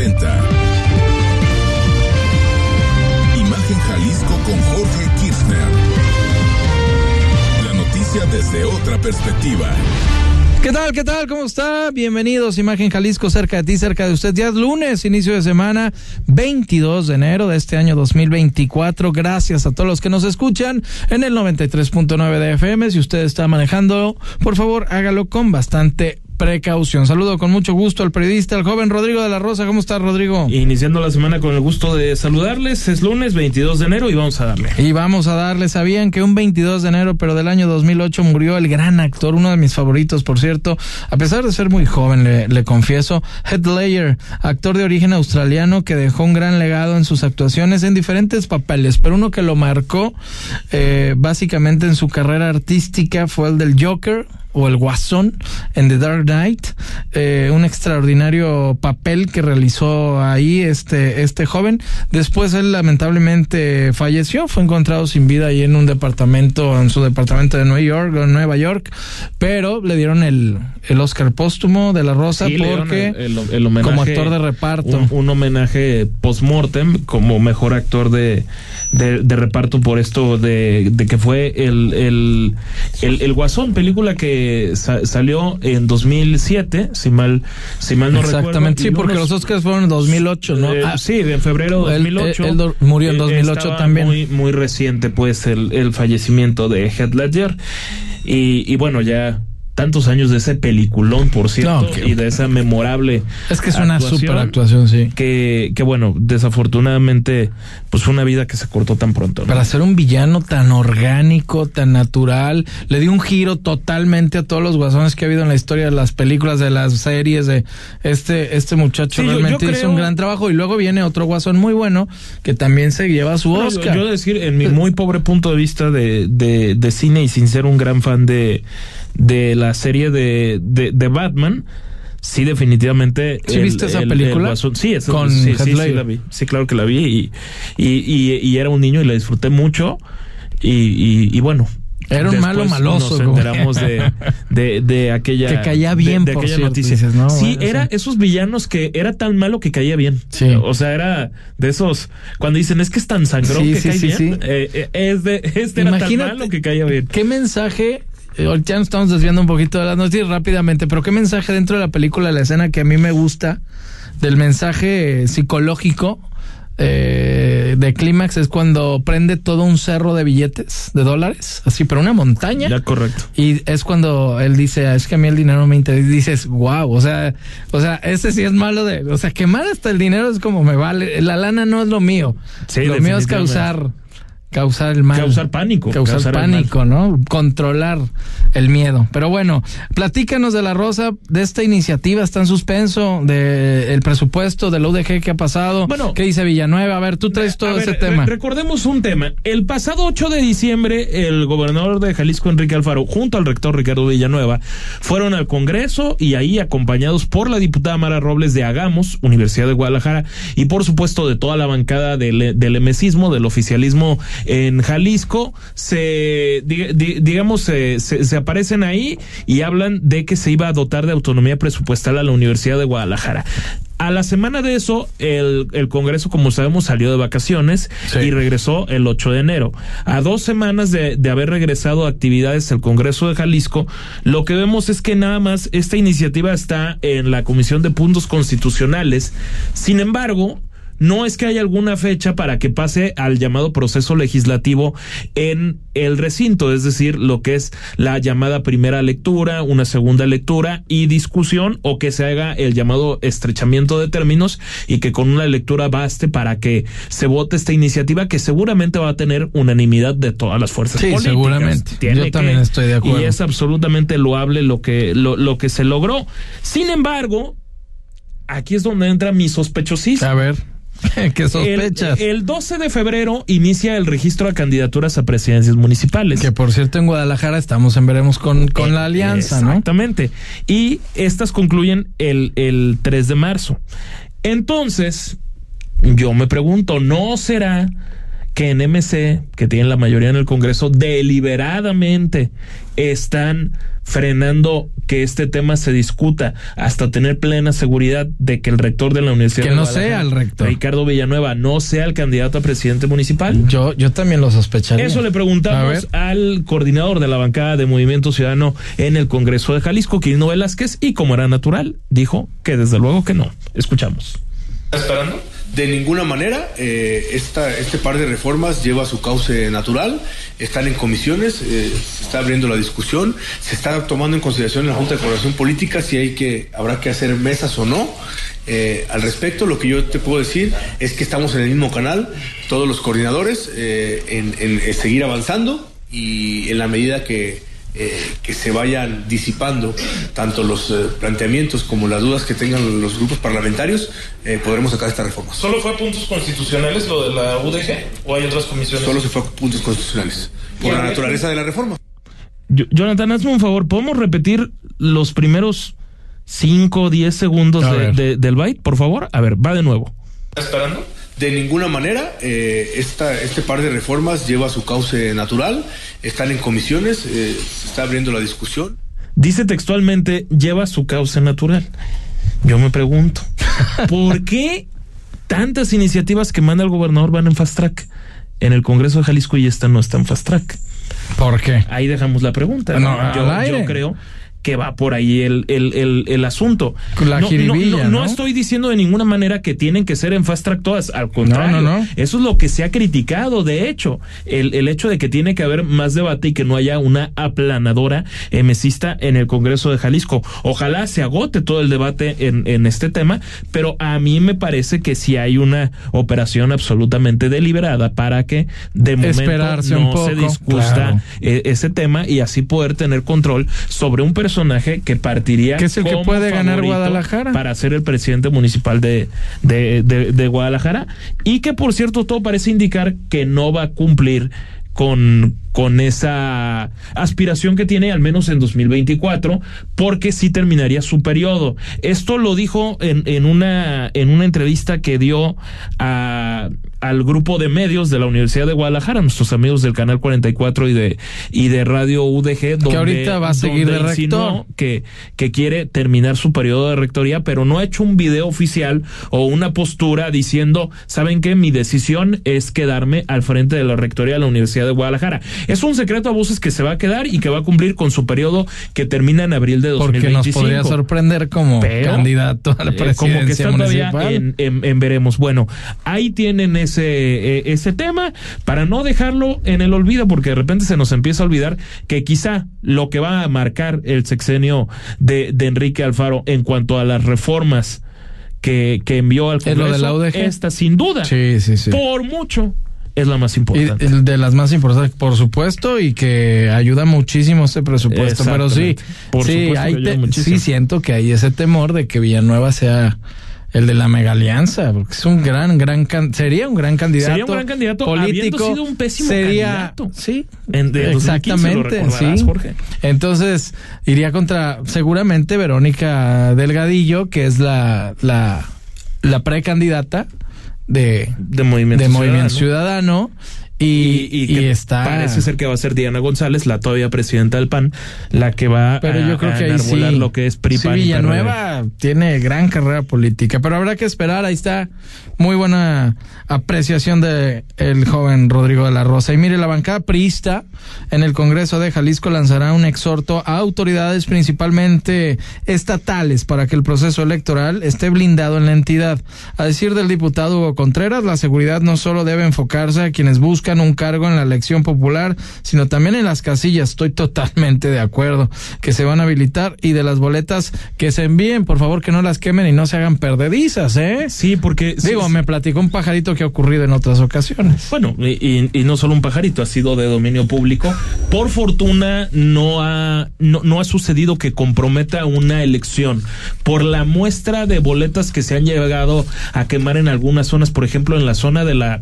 Imagen Jalisco con Jorge Kirchner. La noticia desde otra perspectiva. ¿Qué tal? ¿Qué tal? ¿Cómo está? Bienvenidos, Imagen Jalisco, cerca de ti, cerca de usted. Ya es lunes, inicio de semana, 22 de enero de este año 2024. Gracias a todos los que nos escuchan en el 93.9 de FM. Si usted está manejando, por favor, hágalo con bastante precaución. Saludo con mucho gusto al periodista, el joven Rodrigo de la Rosa. ¿Cómo está, Rodrigo? Iniciando la semana con el gusto de saludarles. Es lunes 22 de enero y vamos a darle. Y vamos a darle. Sabían que un 22 de enero, pero del año 2008, murió el gran actor, uno de mis favoritos, por cierto. A pesar de ser muy joven, le, le confieso, Heath Ledger, actor de origen australiano que dejó un gran legado en sus actuaciones en diferentes papeles, pero uno que lo marcó eh, básicamente en su carrera artística fue el del Joker o el Guasón en The Dark Knight, eh, un extraordinario papel que realizó ahí este, este joven. Después él lamentablemente falleció, fue encontrado sin vida ahí en un departamento, en su departamento de Nueva York, o Nueva York, pero le dieron el, el Oscar póstumo de la Rosa Sí, porque el- el- el homenaje- como actor de reparto. Un, un homenaje post-mortem como mejor actor de, de, de reparto por esto de, de que fue el, el, el, Guasón, película que sa- salió en 2007, si mal, si mal no recuerdo. Exactamente, sí, Y porque unos- los Oscars fueron en 2008, ¿no? Eh, Ah, sí, en febrero de Él- 2008. él- él murió en Eh, 2008 estaba también. Muy, muy reciente, pues, el, el fallecimiento de Heath Ledger. Y, y bueno, ya tantos años de ese peliculón, por cierto, No, que- y de esa memorable. es que es una super actuación, sí. Que, que bueno, desafortunadamente, pues fue una vida que se cortó tan pronto. ¿no? Para ser un villano tan orgánico, tan natural, le dio un giro totalmente a todos los guasones que ha habido en la historia de las películas, de las series, de este, este muchacho Sí, realmente yo hizo creo- un gran trabajo y luego viene otro guasón muy bueno que también se lleva su Oscar. Yo decir, en mi muy pobre punto de vista de, de, de cine y sin ser un gran fan de, de la serie de, de, de Batman, sí definitivamente. ¿Sí viste esa película? Guasón- sí, esa- Con sí, sí, sí la vi. Sí, claro que la vi y, y, y, y era un niño y la disfruté mucho y, y, bueno. Era un malo maloso, Nos enteramos de, de, de aquella. Que caía de- bien, de, por aquella cierto, noticia. dices, ¿no? sí, Bueno, era sí. esos villanos que era tan malo que caía bien. Sí. O sea, era de esos. Cuando dicen es que es tan sangrón Sí, que sí, cae sí, bien. eh, eh, es de, este era tan Imagínate malo que caía bien. ¿Qué mensaje? Eh, ahorita nos estamos desviando un poquito de las noticias rápidamente, pero qué mensaje dentro de la película, la escena que a mí me gusta, del mensaje psicológico eh, de Clímax es cuando prende todo un cerro de billetes de dólares, así, pero una montaña. Ya, correcto. Y es cuando él dice, "Ah, es que a mí el dinero me interesa. Y dices, wow, o sea, o sea, este sí es malo de, o sea, quemar hasta el dinero es como me vale. La lana no es lo mío. Sí, lo mío es causar, causar el mal. Causar pánico. Causar, pánico, ¿no? Controlar el miedo. Pero bueno, platícanos de la Rosa, de esta iniciativa, está en suspenso, de el presupuesto del UDG que ha pasado. Bueno. ¿qué dice Villanueva? A ver, tú traes todo ver, ese tema. recordemos un tema. El pasado 8 de diciembre, el gobernador de Jalisco, Enrique Alfaro, junto al rector Ricardo Villanueva, fueron al Congreso y ahí acompañados por la diputada Mara Robles de Agamos, Universidad de Guadalajara, y por supuesto de toda la bancada del, del emesismo, del oficialismo en Jalisco, se, di- di- digamos, se, se, se aparecen ahí y hablan de que se iba a dotar de autonomía presupuestal a la Universidad de Guadalajara. A la semana de eso, el, el Congreso, como sabemos, salió de vacaciones Sí. y regresó el 8 de enero. A dos semanas de, de haber regresado a actividades el Congreso de Jalisco, lo que vemos es que nada más esta iniciativa está en la Comisión de Puntos Constitucionales. Sin embargo, no es que haya alguna fecha para que pase al llamado proceso legislativo en el recinto, es decir, lo que es la llamada primera lectura, una segunda lectura y discusión o que se haga el llamado estrechamiento de términos y que con una lectura baste para que se vote esta iniciativa que seguramente va a tener unanimidad de todas las fuerzas Sí, políticas. seguramente. Tiene Yo también estoy de acuerdo. Y es absolutamente loable lo que, lo, lo que se logró. Sin embargo, aquí es donde entra mi sospechosismo. A ver, ¿qué sospechas? El, el 12 de febrero inicia el registro de candidaturas a presidencias municipales. Que por cierto en Guadalajara estamos en veremos con, con la alianza, ¿no? Exactamente. Y estas concluyen el, el 3 de marzo. Entonces, yo me pregunto, ¿no será que en MC, que tienen la mayoría en el Congreso, deliberadamente están frenando que este tema se discuta hasta tener plena seguridad de que el rector de la Universidad que no sea el rector Ricardo Villanueva no sea el candidato a presidente municipal. Yo yo también lo sospecharía. Eso le preguntamos al coordinador de la bancada de Movimiento Ciudadano en el Congreso de Jalisco, Quirino Velázquez, y como era natural, dijo que desde luego que no. Escuchamos. esperando? De ninguna manera, eh, esta, este par de reformas lleva su cauce natural, están en comisiones, eh, se está abriendo la discusión, se está tomando en consideración en la Junta de Coordinación Política si hay que, habrá que hacer mesas o no. Eh, al respecto, lo que yo te puedo decir es que estamos en el mismo canal, todos los coordinadores, eh, en, en seguir avanzando y en la medida que eh, que se vayan disipando tanto los eh, planteamientos como las dudas que tengan los grupos parlamentarios, eh, podremos sacar esta reforma. ¿Solo fue a puntos constitucionales lo de la UDG o hay otras comisiones? Solo se fue a puntos constitucionales, por la naturaleza de la reforma. Jonathan, hazme un favor, ¿podemos repetir los primeros 5 o 10 segundos de, del byte, por favor? A ver, va de nuevo. ¿Esperando? De ninguna manera, eh, esta, este par de reformas lleva su cauce natural, están en comisiones, eh, se está abriendo la discusión. Dice textualmente, lleva su cauce natural. Yo me pregunto, ¿por qué tantas iniciativas que manda el gobernador van en fast track? En el Congreso de Jalisco y esta no está en fast track. ¿Por qué? Ahí dejamos la pregunta. No, yo creo que va por ahí el, el, el, el asunto. La no, no, no, estoy diciendo de ninguna manera que tienen que ser en fast track todas, al contrario, eso es lo que se ha criticado, de hecho, el, el hecho de que tiene que haber más debate y que no haya una aplanadora emesista en el Congreso de Jalisco. Ojalá se agote todo el debate en, en este tema, pero a mí me parece que si hay una operación absolutamente deliberada para que de momento no se discuta eh, ese tema y así poder tener control sobre un personaje personaje que partiría que es el que puede ganar Guadalajara. para ser el presidente municipal de, de, de Guadalajara. Y que por cierto todo parece indicar que no va a cumplir con, con esa aspiración que tiene al menos en 2024 porque sí terminaría su periodo. Esto lo dijo en, en, una, en una entrevista que dio a, al grupo de medios de la Universidad de Guadalajara, nuestros amigos del Canal 44 y de, y de Radio UDG, donde, que ahorita va a seguir de rector. Que, que quiere terminar su periodo de rectoría, pero no ha hecho un video oficial o una postura diciendo, ¿saben qué? Mi decisión es quedarme al frente de la rectoría de la Universidad de Guadalajara. Es un secreto a voces que se va a quedar y que va a cumplir con su periodo que termina en abril de 2025. Porque nos podría sorprender como candidato a la presidencia eh, Como que está todavía en, en, veremos. Bueno, ahí tienen ese, eh, ese tema para no dejarlo en el olvido, porque de repente se nos empieza a olvidar que quizá lo que va a marcar el sexenio de, de Enrique Alfaro en cuanto a las reformas que, que envió al Congreso, ¿Es lo de la UDG? esta sin duda, sí, sí, sí. por mucho es la más importante. Y de las más importantes, por supuesto, y que ayuda muchísimo este presupuesto. Pero sí, por sí, sí siento que hay ese temor de que Villanueva sea el de la mega alianza, porque es un gran, gran, sería un gran candidato. Sería un gran candidato político. sido un pésimo sería, candidato. Sí, exactamente, sí. Jorge. Entonces, iría contra, seguramente, Verónica Delgadillo, que es la, la, la precandidata de, de Movimiento, de movimiento ciudadano. Y, y, está parece ser que va a ser Diana González, la todavía presidenta del PAN, la que va pero a, yo creo que sí, lo que es PRI, sí, Villanueva tiene gran carrera política, pero habrá que esperar, ahí está muy buena apreciación de el joven Rodrigo de la Rosa. Y mire, la bancada priista en el Congreso de Jalisco lanzará un exhorto a autoridades principalmente estatales para que el proceso electoral esté blindado en la entidad. A decir del diputado Hugo Contreras, la seguridad no solo debe enfocarse a quienes buscan un cargo en la elección popular, sino también en las casillas. Estoy totalmente de acuerdo que se van a habilitar y de las boletas que se envíen, por favor que no las quemen y no se hagan perdedizas, ¿eh? Sí, porque digo, me platicó un pajarito que ha ocurrido en otras ocasiones. Bueno, y, y, no solo un pajarito, ha sido de dominio público. Por fortuna no ha, no, no ha sucedido que comprometa una elección. Por la muestra de boletas que se han llegado a quemar en algunas zonas, por ejemplo, en la zona de la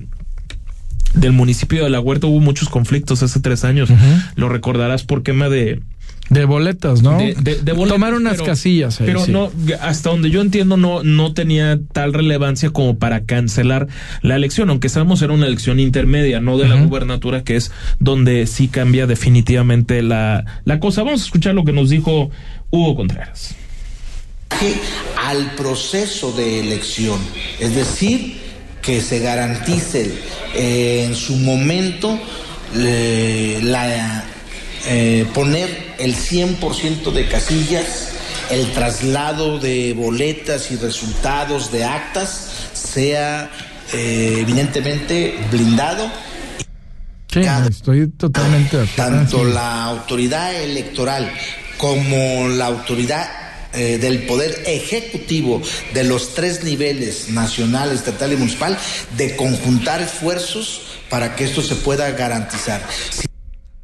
del municipio de La Huerta hubo muchos conflictos hace tres años. Lo recordarás por quema de De boletas, ¿no? De, de- de boletas, Tomar unas pero- casillas ahí, Pero sí. no, hasta donde yo entiendo, no, no tenía tal relevancia como para cancelar la elección, aunque sabemos era una elección intermedia, no de la gubernatura, que es donde sí cambia definitivamente la, la cosa. Vamos a escuchar lo que nos dijo Hugo Contreras. al proceso de elección, es decir, que se garantice eh, en su momento eh, la, eh, poner el 100% de casillas, el traslado de boletas y resultados de actas sea evidentemente blindado. Sí, estoy totalmente tanto la autoridad electoral como la autoridad eh, del poder ejecutivo de los tres niveles, nacional, estatal y municipal, de conjuntar esfuerzos para que esto se pueda garantizar.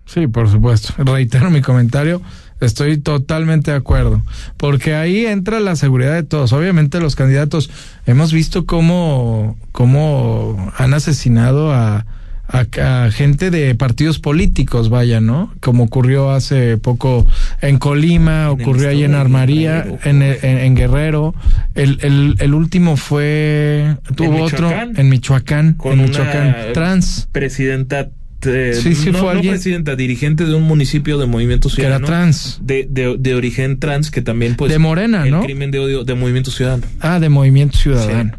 Sí, por supuesto. Reitero mi comentario. Estoy totalmente de acuerdo. Porque ahí entra la seguridad de todos. Obviamente los candidatos hemos visto cómo, cómo han asesinado a, a, a gente de partidos políticos, vaya, ¿no? Como ocurrió hace poco en Colima, En ocurrió ahí en Armaría, Guerrero. en, en, en Guerrero. El, el, el último fue, tuvo otro Michoacán. en Michoacán, Con en una Michoacán, trans. Presidenta. Sí, sí, no, fue no alguien- presidenta, dirigente de un municipio de Movimiento Que era Ciudadano. trans. De, de, de origen trans, que también, pues. De Morena, el ¿no? crimen de odio de Movimiento Ciudadano. Ah, de Movimiento Ciudadano.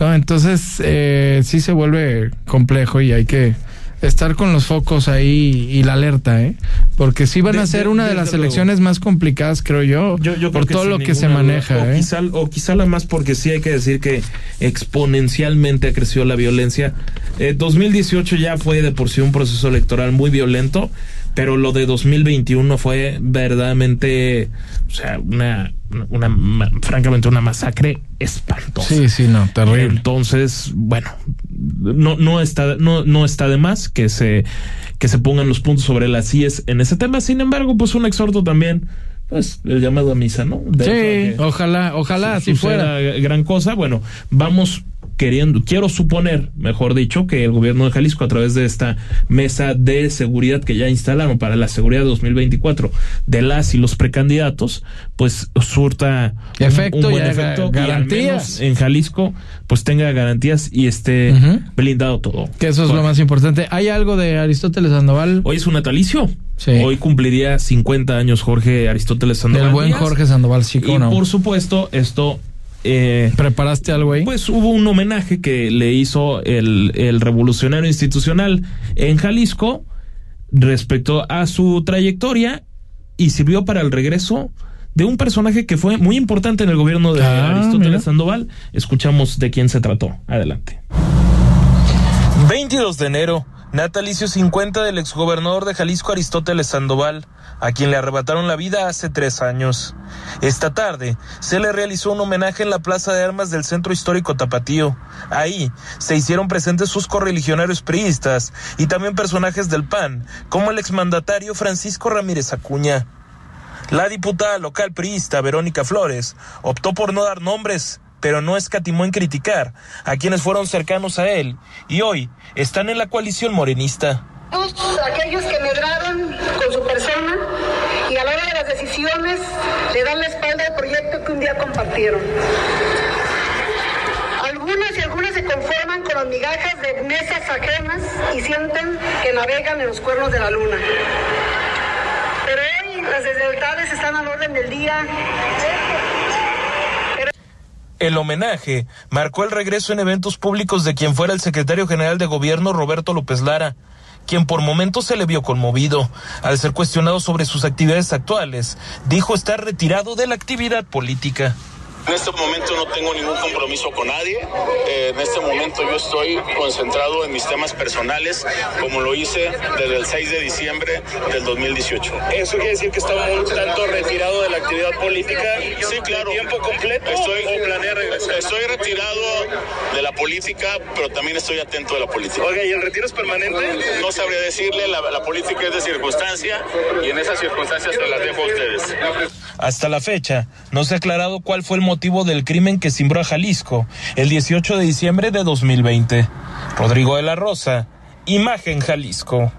No, entonces eh, sí se vuelve complejo y hay que estar con los focos ahí y la alerta, ¿eh? Porque sí van De- a ser de- una de las luego. elecciones más complicadas, creo yo, Yo, yo por creo todo sin lo que se duda. maneja, o, ¿eh? quizá, o quizá la más porque sí hay que decir que exponencialmente ha crecido la violencia. Eh, 2018 ya fue de por sí un proceso electoral muy violento, pero lo de 2021 fue verdaderamente, o sea, una, una, francamente una masacre espantosa. Sí, sí, no, terrible. Entonces, bueno, no, no está, no, no está de más que se, que se pongan los puntos sobre las IES en ese tema. Sin embargo, pues un exhorto también, pues, el llamado a misa, ¿no? De Sí, ojalá, ojalá así fuera. gran cosa. Bueno, vamos queriendo, quiero suponer, mejor dicho, que el gobierno de Jalisco a través de esta mesa de seguridad que ya instalaron para la seguridad 2024 de las y los precandidatos, pues surta Efecto un, buen y efecto y al garantías. menos en Jalisco pues tenga garantías y esté blindado todo. Que eso es lo más importante. ¿Hay algo de Aristóteles Sandoval? Hoy es un natalicio. Sí. Hoy cumpliría 50 años Jorge Aristóteles Sandoval. Del buen Díaz. Jorge Sandoval, sí, Y no. por supuesto, esto eh, ¿Preparaste algo ahí? Pues hubo un homenaje que le hizo el, el revolucionario institucional en Jalisco respecto a su trayectoria y sirvió para el regreso de un personaje que fue muy importante en el gobierno de Ah, Aristóteles mira. Sandoval. Escuchamos de quién se trató. Adelante. 22 de enero, natalicio 50 del exgobernador de Jalisco Aristóteles Sandoval, a quien le arrebataron la vida hace tres años. Esta tarde se le realizó un homenaje en la Plaza de Armas del Centro Histórico Tapatío. Ahí se hicieron presentes sus correligionarios priistas y también personajes del PAN, como el exmandatario Francisco Ramírez Acuña. La diputada local priista Verónica Flores optó por no dar nombres, pero no escatimó en criticar a quienes fueron cercanos a él y hoy están en la coalición morenista. Todos aquellos que medraron con su persona y a la hora de las decisiones le dan la espalda al proyecto que un día compartieron. Algunas y algunas se conforman con las migajas de mesas ajenas y sienten que navegan en los cuernos de la luna. Pero hoy las deslealtades están al orden del día. El homenaje marcó el regreso en eventos públicos de quien fuera el secretario general de gobierno Roberto López Lara, quien por momentos se le vio conmovido. Al ser cuestionado sobre sus actividades actuales, dijo estar retirado de la actividad política. En este momento no tengo ningún compromiso con nadie. Eh, en este momento yo estoy concentrado en mis temas personales, como lo hice desde el 6 de diciembre del 2018. ¿Eso quiere decir que está un tanto retirado de la actividad política? Sí, claro. ¿Tiempo completo Estoy, o planea regresar? estoy retirado de la política, pero también estoy atento de la política. Oiga, ¿y el retiro es permanente? No sabría decirle, la, la política es de circunstancia y en esas circunstancias se las dejo a ustedes. Hasta la fecha, no se ha aclarado cuál fue el motivo del crimen que cimbró a Jalisco el 18 de diciembre de 2020. Rodrigo de la Rosa, Imagen Jalisco.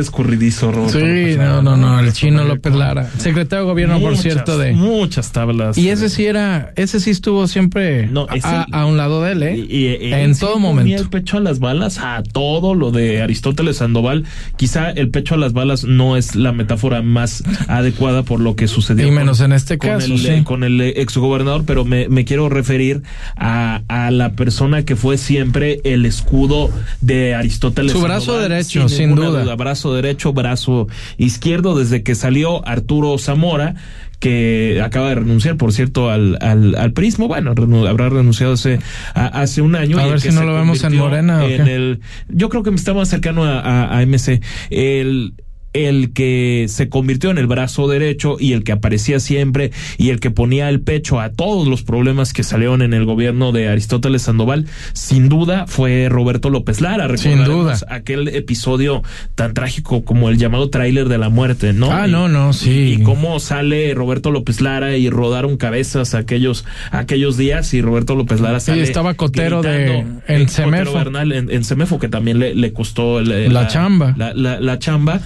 Escurridizo, Roberto Sí, López no, no, no, el chino López Lara. Secretario de Gobierno, por cierto, de... Muchas tablas. Y ese sí era, ese sí estuvo siempre No, a, ese- a un lado de él, ¿eh? Y- y- en sí todo ponía momento. el pecho a las balas a todo lo de Aristóteles Sandoval. Quizá el pecho a las balas no es la metáfora más adecuada por lo que sucedió. Y menos en este con caso, el, sí. con el exgobernador, pero me, me quiero referir a, a la persona que fue siempre el escudo de Aristóteles. Su brazo Sandoval, derecho, sin ninguna duda. Brazo derecho, brazo izquierdo, desde que salió Arturo Zamora que acaba de renunciar, por cierto, al, al, al prismo. Bueno, renu- habrá renunciado hace, a- hace un año. A ver si no lo vemos en Morena, ¿o en el- yo creo que está más cercano a, a- a MC. El, el que se convirtió en el brazo derecho y el que aparecía siempre y el que ponía el pecho a todos los problemas que salieron en el gobierno de Aristóteles Sandoval, sin duda fue Roberto López Lara. Sin duda. aquel episodio tan trágico como el llamado tráiler de la muerte, ¿no? Ah, Y- no, no, sí. Y, cómo sale Roberto López Lara y rodaron cabezas aquellos aquellos días y Roberto López Lara sale estaba Cotero de- en Semefo. Bernal en, en Semefo que también le, le costó el- La chamba. la, la- la chamba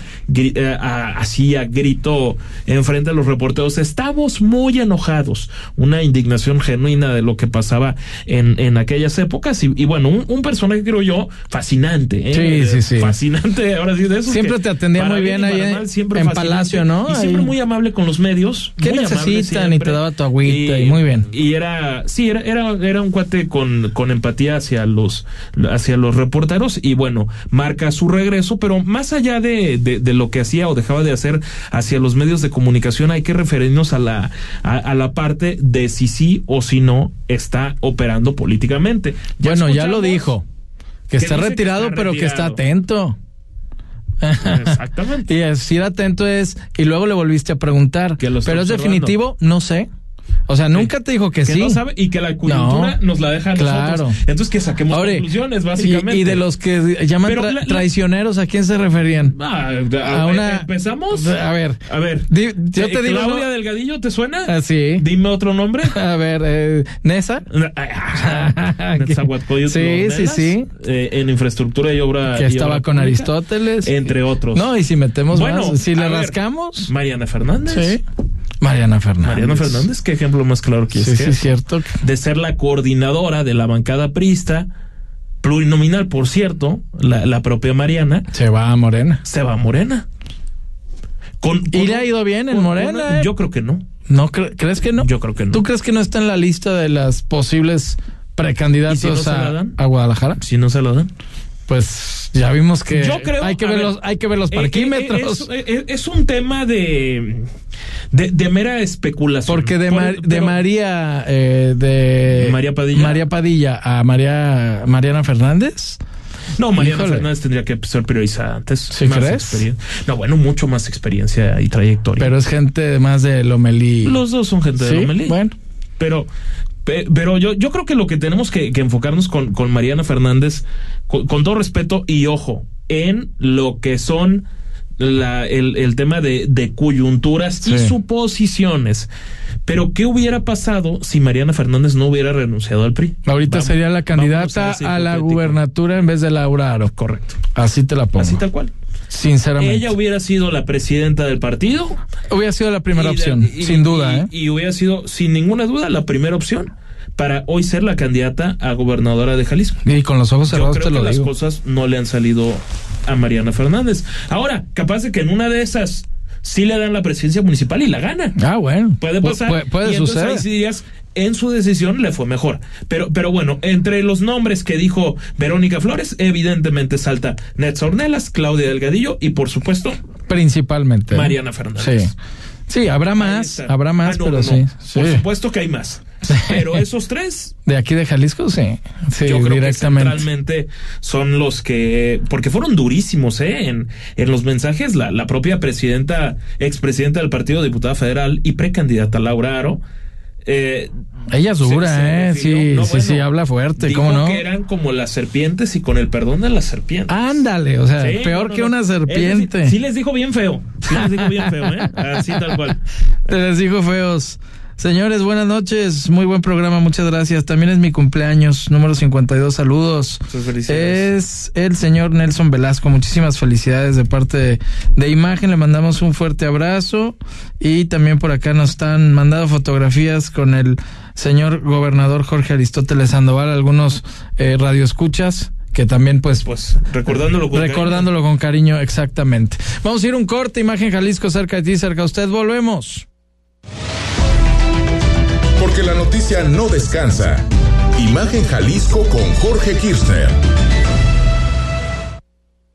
así a grito enfrente a los reporteros estamos muy enojados una indignación genuina de lo que pasaba en, en aquellas épocas y, y bueno un, un personaje creo yo fascinante ¿eh? Sí, sí, sí. fascinante ahora sí de eso Siempre te atendía muy bien ahí en- en Palacio, ¿no? y siempre muy amable con los medios ¿Qué necesitan? Y siempre. te daba tu agüita y muy bien. y era sí era era, era un cuate con, con empatía hacia los hacia los reporteros y bueno marca su regreso pero más allá de, de, de lo que hacía o dejaba de hacer hacia los medios de comunicación hay que referirnos a la a, a la parte de si sí o si no está operando políticamente Bueno, ya lo dijo. Que está que retirado, está pero que está atento. exactamente Y decir atento es, y luego le volviste a preguntar. Que lo Pero es definitivo, no sé. O sea, nunca te dijo que, que sí. no sabe y que la coyuntura No. nos la deja a Claro. nosotros entonces que saquemos Ahora, conclusiones básicamente Y, de los que llaman tra- la- traicioneros, ¿a quién se referían? Ah, a, A una- empezamos A ver, a ver Di- yo te Eh, digo, Claudia ¿no? Delgadillo te suena Ah, sí. dime otro nombre A ver, eh, Nesa. Netzahualcóyotl Sí, sí, Ornelas, sí. eh, en infraestructura y obra Que estaba obra con pública, Aristóteles. entre otros No, y si metemos Bueno, más, si le rascamos. Mariana Fernández Sí. Mariana Fernández. Mariana Fernández qué ejemplo más claro que Sí, es sí, que es cierto. de ser la coordinadora de la bancada prista plurinominal por cierto la, la propia Mariana Se va a Morena. se va a Morena con, ¿Y le ha ido bien en Morena? eh? yo creo que no ¿No cre- crees que no? Yo creo que no. ¿Tú crees que no está en la lista de las posibles precandidatos ¿Y si no se la a, a Guadalajara? si no se la dan Pues ya vimos que Yo creo, hay que ver ver, los hay que ver los Eh, parquímetros. eh, Es, eh, es un tema de, de, de mera especulación. porque de, Por- Mar- de María eh, de María Padilla. María Padilla a María Mariana Fernández. No, Mariana Híjole. Fernández tendría que ser priorizada antes. ¿Sí Más crees? No, bueno, mucho más experiencia y trayectoria. Pero es gente más de Lomelí. Los dos son gente Sí, de Lomelí. bueno. Pero, pe- pero yo, yo creo que lo que tenemos que, que enfocarnos con, con Mariana Fernández, con, con todo respeto y ojo, en lo que son la, el, el tema de, de coyunturas y suposiciones. Pero, ¿qué hubiera pasado si Mariana Fernández no hubiera renunciado al PRI? Ahorita Vamos- sería la candidata ese a la gubernatura en vez de Laura Aro. Correcto. Así te la pongo. Así tal cual. Sinceramente. Ella hubiera sido la presidenta del partido. hubiera sido la primera Y opción, y- sin duda, y- ¿eh? Y hubiera sido, sin ninguna duda, la primera opción para hoy ser la candidata a gobernadora de Jalisco. Y con los ojos Yo cerrados creo te que lo las cosas no le han salido a Mariana Fernández. Ahora, capaz de que en una de esas sí le dan la presidencia municipal y la gana. Ah, bueno. Puede Pu- pasar. Puede, puede y entonces suceder. ahí sí dirías, en su decisión le fue mejor. Pero, pero bueno, entre los nombres que dijo Verónica Flores, evidentemente salta Netza Ornelas, Claudia Delgadillo y por supuesto Principalmente. Mariana Fernández. Sí. Sí, habrá más, habrá más, Ah, no, pero no, sí, no. sí. Por supuesto que hay más. Pero esos tres, De aquí de Jalisco, sí. Sí, yo creo directamente. que centralmente son los que, porque fueron durísimos, ¿eh? En, en los mensajes, la, la propia presidenta, expresidenta del Partido Diputada Federal y precandidata Laura Aro, eh, Ella dura, ¿eh? sí, no, sí, bueno, sí, habla fuerte, dijo ¿cómo no? que eran como las serpientes y con el perdón de las serpientes. Ándale, o sea, Sí, peor no, no, que una serpiente. sí les dijo bien feo. Sí les dijo bien feo, ¿eh? Así tal cual. Te les digo feos. Señores, buenas noches. Muy buen programa, muchas gracias. También es mi cumpleaños, número 52. Saludos. Es el señor Nelson Velasco. Muchísimas felicidades de parte de, de, Imagen. Le mandamos un fuerte abrazo. Y también por acá nos están mandando fotografías con el señor gobernador Jorge Aristóteles Sandoval, algunos eh, radioescuchas que también pues pues recordándolo con recordándolo cariño. con cariño exactamente. Vamos a ir un corte, imagen Jalisco cerca de ti, cerca de usted, volvemos. Porque la noticia no descansa. Imagen Jalisco con Jorge Kirchner.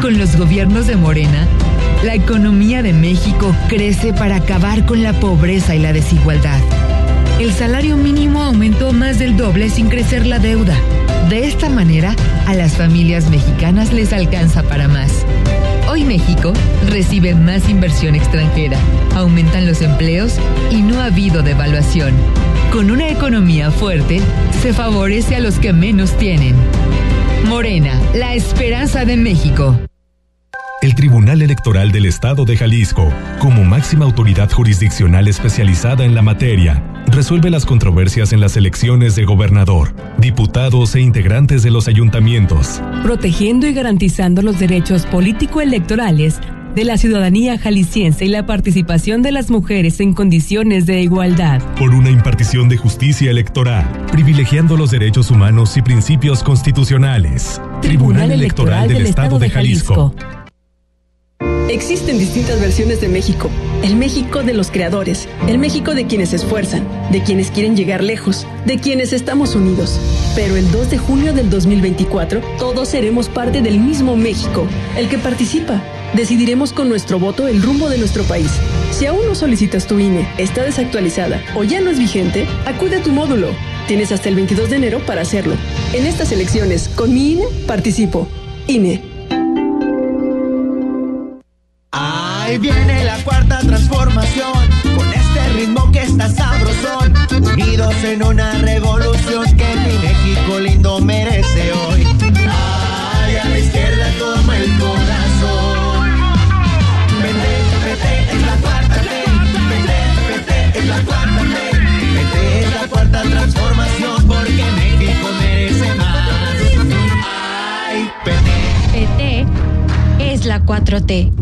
Con los gobiernos de Morena, la economía de México crece para acabar con la pobreza y la desigualdad. El salario mínimo aumentó más del doble sin crecer la deuda. De esta manera, a las familias mexicanas les alcanza para más. Hoy México recibe más inversión extranjera, aumentan los empleos y no ha habido devaluación. Con una economía fuerte, se favorece a los que menos tienen. Morena, la esperanza de México. El Tribunal Electoral del Estado de Jalisco, como máxima autoridad jurisdiccional especializada en la materia, resuelve las controversias en las elecciones de gobernador, diputados e integrantes de los ayuntamientos, protegiendo y garantizando los derechos político-electorales de la ciudadanía jalisciense y la participación de las mujeres en condiciones de igualdad. Por una impartición de justicia electoral, privilegiando los derechos humanos y principios constitucionales. Tribunal, Electoral, del, Estado, de Jalisco. Existen distintas versiones de México. El México de los creadores, el México de quienes se esfuerzan, de quienes quieren llegar lejos, de quienes estamos unidos. Pero el 2 de junio del 2024, todos seremos parte del mismo México, el que participa. Decidiremos con nuestro voto el rumbo de nuestro país. Si aún no solicitas tu INE, está desactualizada o ya no es vigente, acude a tu módulo. Tienes hasta el 22 de enero para hacerlo. En estas elecciones, con mi INE, participo. INE. Ahí viene la cuarta transformación, con este ritmo que está sabrosón, unidos en una revolución que 4T.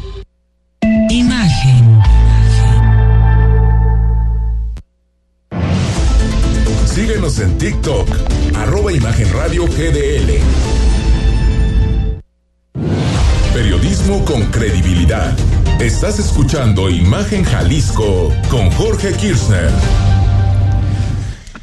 Imagen. Síguenos en TikTok, arroba Imagen Radio GDL. Periodismo con credibilidad. Estás escuchando Imagen Jalisco con Jorge Kirchner.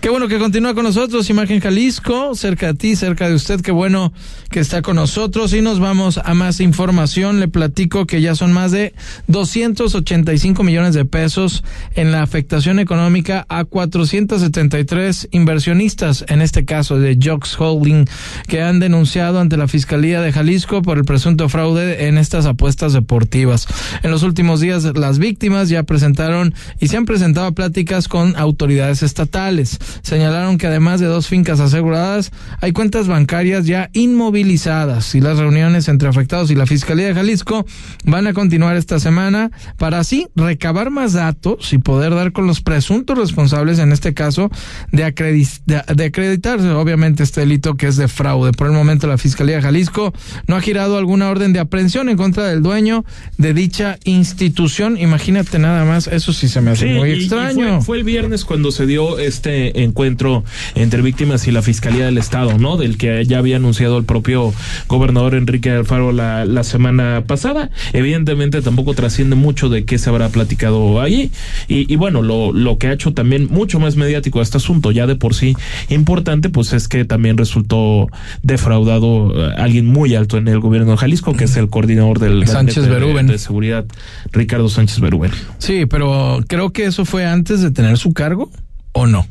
Qué bueno que continúa con nosotros, Imagen Jalisco, cerca de ti, cerca de usted, qué bueno que está con nosotros y nos vamos a más información. Le platico que ya son más de 285 millones de pesos en la afectación económica a 473 inversionistas, en este caso de Jocks Holding, que han denunciado ante la Fiscalía de Jalisco por el presunto fraude en estas apuestas deportivas. En los últimos días, las víctimas ya presentaron y se han presentado pláticas con autoridades estatales. Señalaron que además de dos fincas aseguradas, hay cuentas bancarias ya inmovilizadas y las reuniones entre afectados y la Fiscalía de Jalisco van a continuar esta semana para así recabar más datos y poder dar con los presuntos responsables, en este caso, de, de acreditarse, obviamente, este delito que es de fraude. Por el momento, la Fiscalía de Jalisco no ha girado alguna orden de aprehensión en contra del dueño de dicha institución. Imagínate nada más, eso sí se me hace muy extraño. fue, el viernes cuando se dio este encuentro entre víctimas y la Fiscalía del Estado, ¿no? Del que ya había anunciado el propio gobernador Enrique Alfaro la, la semana pasada. Evidentemente tampoco trasciende mucho de qué se habrá platicado allí. Y, y bueno, lo, lo que ha hecho también mucho más mediático este asunto, ya de por sí importante, pues es que también resultó defraudado eh, alguien muy alto en el gobierno de Jalisco, que es el coordinador del Sánchez de, de, seguridad, Ricardo Sánchez Berúben. Sí, pero creo que eso fue antes de tener su cargo o no.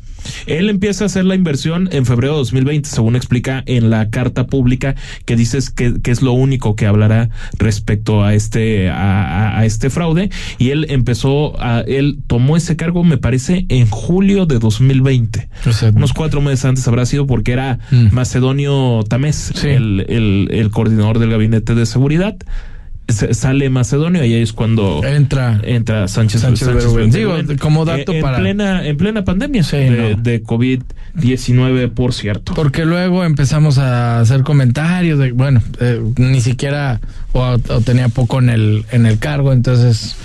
Él empieza a hacer la inversión en febrero de 2020, según explica en la carta pública que dices que, es lo único que hablará respecto a este a, este fraude y él empezó a él tomó ese cargo me parece en julio de 2020. Unos cuatro meses antes habrá sido porque era mm. Macedonio Tamés, el, el, el coordinador del gabinete de seguridad sale Macedonio y ahí es cuando entra entra Sánchez, Sánchez, Digo, como dato en, para plena en plena pandemia de, COVID 19 por cierto. Porque luego empezamos a hacer comentarios de bueno eh, ni siquiera o, tenía poco en el en el cargo entonces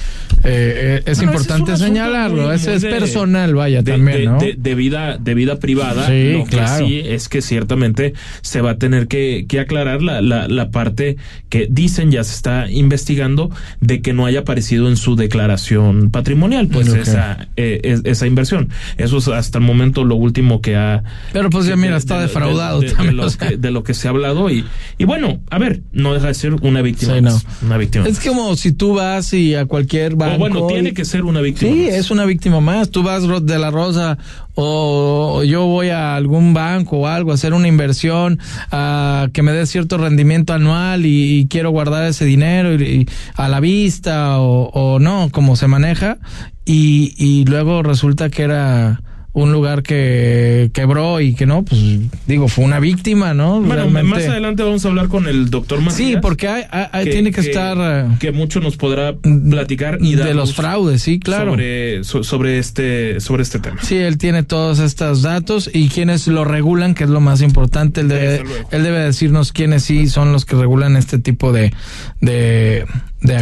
eh, eh, es importante señalarlo, ese es personal, vaya, también, ¿no? De, vida, de vida privada, sí, lo claro. que sí es que ciertamente se va a tener que, que aclarar la, la, la, parte que dicen ya se está investigando de que no haya aparecido en su declaración patrimonial, pues esa, eh, esa inversión. Eso es hasta el momento lo último que ha... Pero pues ya mira, está defraudado también. De lo, que, se ha hablado y, y bueno, a ver, no deja de ser una víctima. una víctima. Es como si tú vas y a cualquier bueno, tiene que ser una víctima. Sí, es una víctima más. Tú vas de la Rosa o yo voy a algún banco o algo a hacer una inversión a que me dé cierto rendimiento anual y, quiero guardar ese dinero y, a la vista o, o no, como se maneja y, y luego resulta que era un lugar que quebró y que no, pues digo, fue una víctima, ¿no? Bueno, más adelante vamos a hablar con el doctor Macías. Sí, porque hay, tiene que, estar... Que mucho nos podrá platicar y De los fraudes, sí, claro. Sobre, sobre, este, sobre este tema. Sí, él tiene todos estos datos y quienes lo regulan, que es lo más importante, él debe, él debe decirnos quiénes sí son los que regulan este tipo de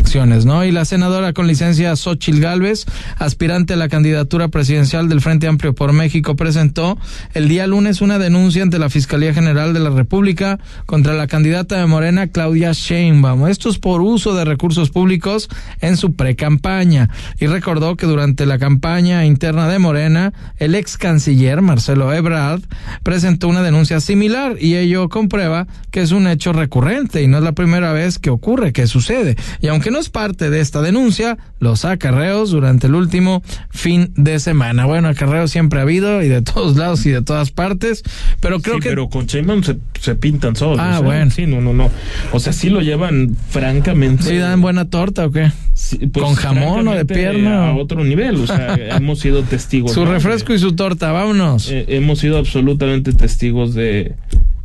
acciones, ¿no? Y la senadora con licencia Xochil Gálvez, aspirante a la candidatura presidencial del Frente Amplio por México, presentó el día lunes una denuncia ante la Fiscalía General de la República contra la candidata de Morena, Claudia Sheinbaum. Esto es por uso de recursos públicos en su precampaña. Y recordó que durante la campaña interna de Morena, el ex canciller Marcelo Ebrard presentó una denuncia similar y ello comprueba que es un hecho recurrente y no es la primera vez que ocurre, que sucede. Y aunque no es parte de esta denuncia, los acarreos durante el último fin de semana. Bueno, acarreos siempre ha habido y de todos lados y de todas partes, pero creo sí, que... pero con Sheinbaum se, pintan solos. Ah, bueno. Sí, no, no, no. O sea, sí lo llevan francamente... ¿Sí dan buena torta o qué? Pues, ¿Con jamón o de pierna? A otro nivel, o sea, hemos sido testigos. Su refresco y su torta, vámonos. Eh, hemos sido absolutamente testigos de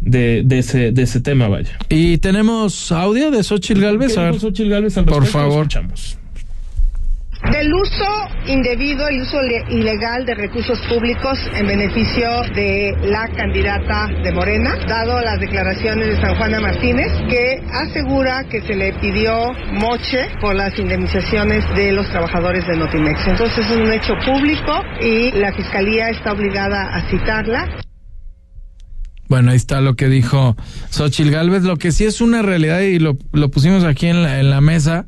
de, de, ese, de ese tema, vaya. ¿Y tenemos audio de Xochitl Galvez? A Xochitl Galvez al Por favor. Escuchamos. Del uso indebido y uso ilegal de recursos públicos en beneficio de la candidata de Morena, dado las declaraciones de San Juana Martínez, que asegura que se le pidió moche por las indemnizaciones de los trabajadores de Notimex. Entonces es un hecho público y la Fiscalía está obligada a citarla. Bueno, ahí está lo que dijo Xochil Gálvez. Lo que sí es una realidad y lo, lo pusimos aquí en la, en la mesa,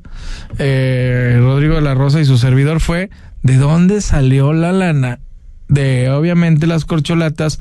eh, Rodrigo de la Rosa y su servidor fue de dónde salió la lana de obviamente las corcholatas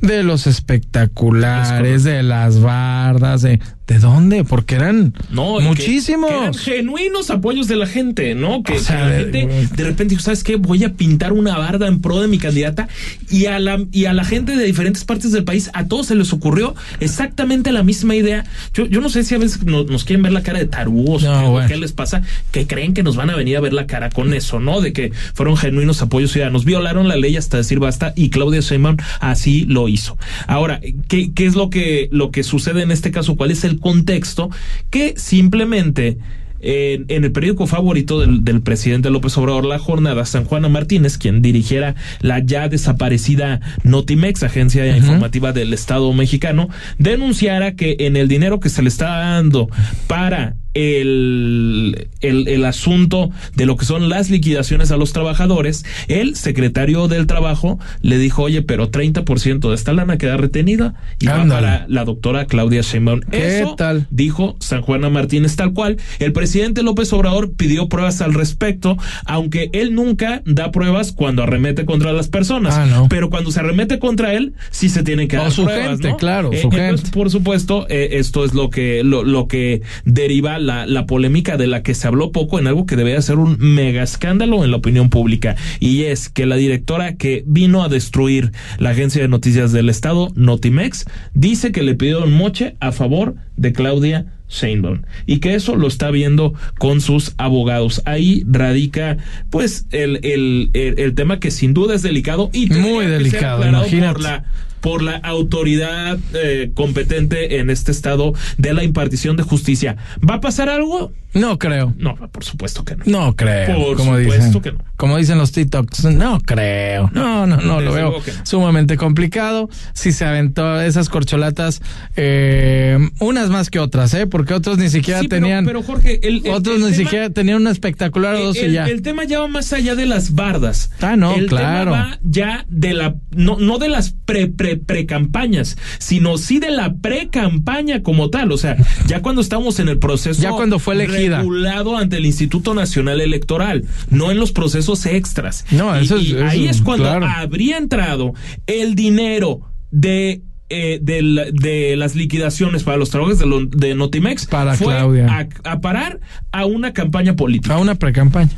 de los espectaculares, de las bardas, de ¿De dónde? Porque eran no, que- muchísimos. que eran genuinos apoyos de la gente, ¿no? Que, O sea, que la de- gente de repente dijo, ¿sabes qué? Voy a pintar una barda en pro de mi candidata y a la y a la gente de diferentes partes del país a todos se les ocurrió exactamente la misma idea. Yo, yo no sé si a veces nos, nos quieren ver la cara de tarugos No, o bueno. qué les pasa, que creen que nos van a venir a ver la cara con eso, ¿no? De que fueron genuinos apoyos ciudadanos. Violaron la ley hasta decir basta y Claudia Sheinbaum así lo hizo. Ahora, ¿qué, qué es lo que, lo que sucede en este caso? ¿Cuál es el contexto? Que simplemente en, en el periódico favorito del, del presidente López Obrador, La Jornada, San Juana Martínez, quien dirigiera la ya desaparecida Notimex, agencia informativa del Estado mexicano, denunciara que en el dinero que se le está dando para el, el, el asunto de lo que son las liquidaciones a los trabajadores, el secretario del trabajo le dijo, oye, pero 30% de esta lana queda retenida y va para la doctora Claudia Sheinbaum. ¿Qué Eso tal? dijo San Juana Martínez tal cual. El presidente López Obrador pidió pruebas al respecto, aunque él nunca da pruebas cuando arremete contra las personas. Ah, no. Pero cuando se arremete contra él, sí se tienen que O dar su pruebas, gente, ¿no? claro, Eh, su entonces, gente. por supuesto, eh, esto es lo que, lo, lo que deriva la, la polémica de la que se habló poco en algo que debería ser un mega escándalo en la opinión pública. Y es que la directora que vino a destruir la agencia de noticias del Estado, Notimex, dice que le pidieron moche a favor de Claudia Sheinbaum y que eso lo está viendo con sus abogados. Ahí radica pues el, el, el, el tema que sin duda es delicado y Muy delicado, imagínate. por la por la autoridad eh, competente en este estado de la impartición de justicia. ¿Va a pasar algo? No creo. No, por supuesto que no. No creo. Por como supuesto dicen, que no. Como dicen los TikToks, no creo. No, no, no, lo Desde veo no. sumamente complicado. Si se aventó esas corcholatas, eh, unas más que otras, ¿eh? Porque otros ni siquiera Sí, pero- tenían. pero, Jorge, el- el- otros el ni tema- siquiera tenían una espectacular o dos el, y ya. el tema ya va más allá de las bardas. Ah, no, el claro. tema va ya de la no no de las pre pre pre campañas, sino sí de la pre campaña como tal, o sea, ya cuando estamos en el proceso Ya cuando fue elegida. regulado ante el Instituto Nacional Electoral, no en los procesos extras. No, Y- eso es- y eso ahí es cuando claro. habría entrado el dinero de eh, de, la- de las liquidaciones para los trabajos de, lo- de Notimex Para fue Claudia. A, a parar a una campaña política. A una precampaña.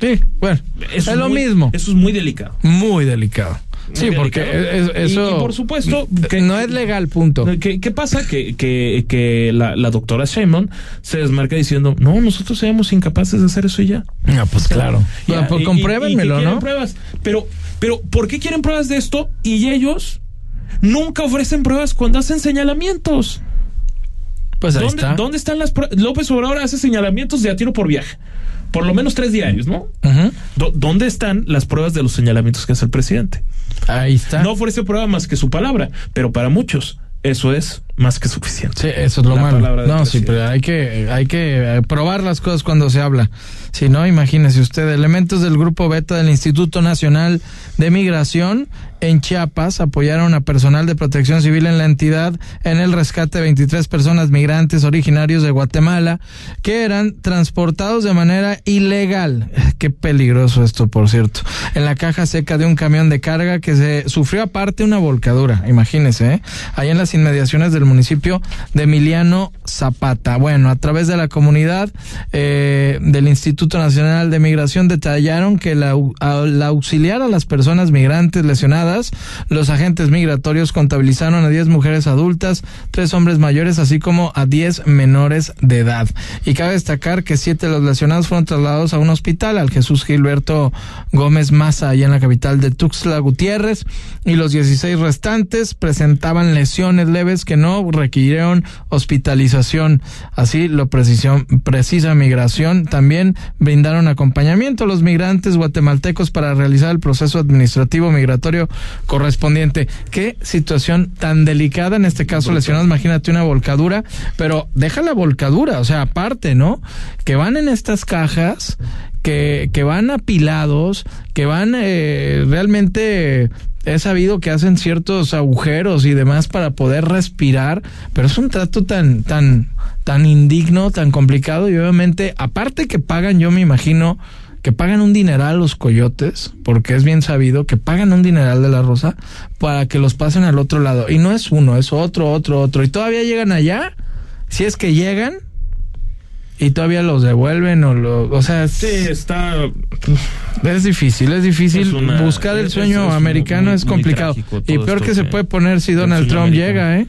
Sí, bueno. Eso es lo muy- mismo. Eso es muy delicado. Muy delicado. Sí, porque es- eso. y por supuesto que- no es legal, punto. ¿Qué, qué pasa? Que, que, que la, la doctora Sheinbaum se desmarca diciendo, no, nosotros seamos incapaces de hacer eso y ya. Ah, pues claro. Ya, Bueno, pues compruébenmelo, ¿no? pruebas. Pero, pero, ¿por qué quieren pruebas de esto? Y ellos nunca ofrecen pruebas cuando hacen señalamientos. Pues ahí ¿Dónde, está. ¿Dónde están las pruebas? López Obrador hace señalamientos de a tiro por viaje. Por lo menos tres diarios, ¿no? ¿Dónde están las pruebas de los señalamientos que hace el presidente? Ahí está. No ofrece prueba más que su palabra, pero para muchos eso es más que suficiente. Sí, eso es lo La malo. No, sí, pero hay que, hay que eh, probar las cosas cuando se habla. Si no, imagínese usted, elementos del grupo beta del Instituto Nacional de Migración en Chiapas apoyaron a personal de protección civil en la entidad en el rescate de 23 personas migrantes originarios de Guatemala que eran transportados de manera ilegal. Qué peligroso esto, por cierto. En la caja seca de un camión de carga que se sufrió aparte una volcadura, imagínese, ¿eh? ahí en las inmediaciones del municipio de Emiliano Zapata. Bueno, a través de la comunidad eh, del Instituto Nacional de Migración detallaron que la, auxiliar a las personas migrantes lesionadas, los agentes migratorios contabilizaron a 10 mujeres adultas, 3 hombres mayores, así como a 10 menores de edad. Y cabe destacar que 7 de los lesionados fueron trasladados a un hospital, al Jesús Gilberto Gómez Maza, allá en la capital de Tuxtla Gutiérrez, y los 16 restantes presentaban lesiones leves que no requirieron hospitalización. Así lo precisó, precisa migración. También brindaron acompañamiento a los migrantes guatemaltecos para realizar el proceso administrativo migratorio correspondiente. Qué situación tan delicada en este caso lesionados. Imagínate una volcadura, pero deja la volcadura, o sea, aparte, ¿no? Que van en estas cajas que, que van apilados, que van eh, realmente he sabido que hacen ciertos agujeros y demás para poder respirar, pero es un trato tan, tan, tan indigno, tan complicado y obviamente, aparte que pagan, yo me imagino que pagan un dineral los coyotes, porque es bien sabido que pagan un dineral de la rosa para que los pasen al otro lado. Y no es uno, es otro, otro, otro. Y todavía llegan allá si es que llegan y todavía los devuelven o lo, o sea, sí está es difícil, es difícil buscar el sueño americano es complicado y peor que se puede poner si Donald Trump llega, ¿eh?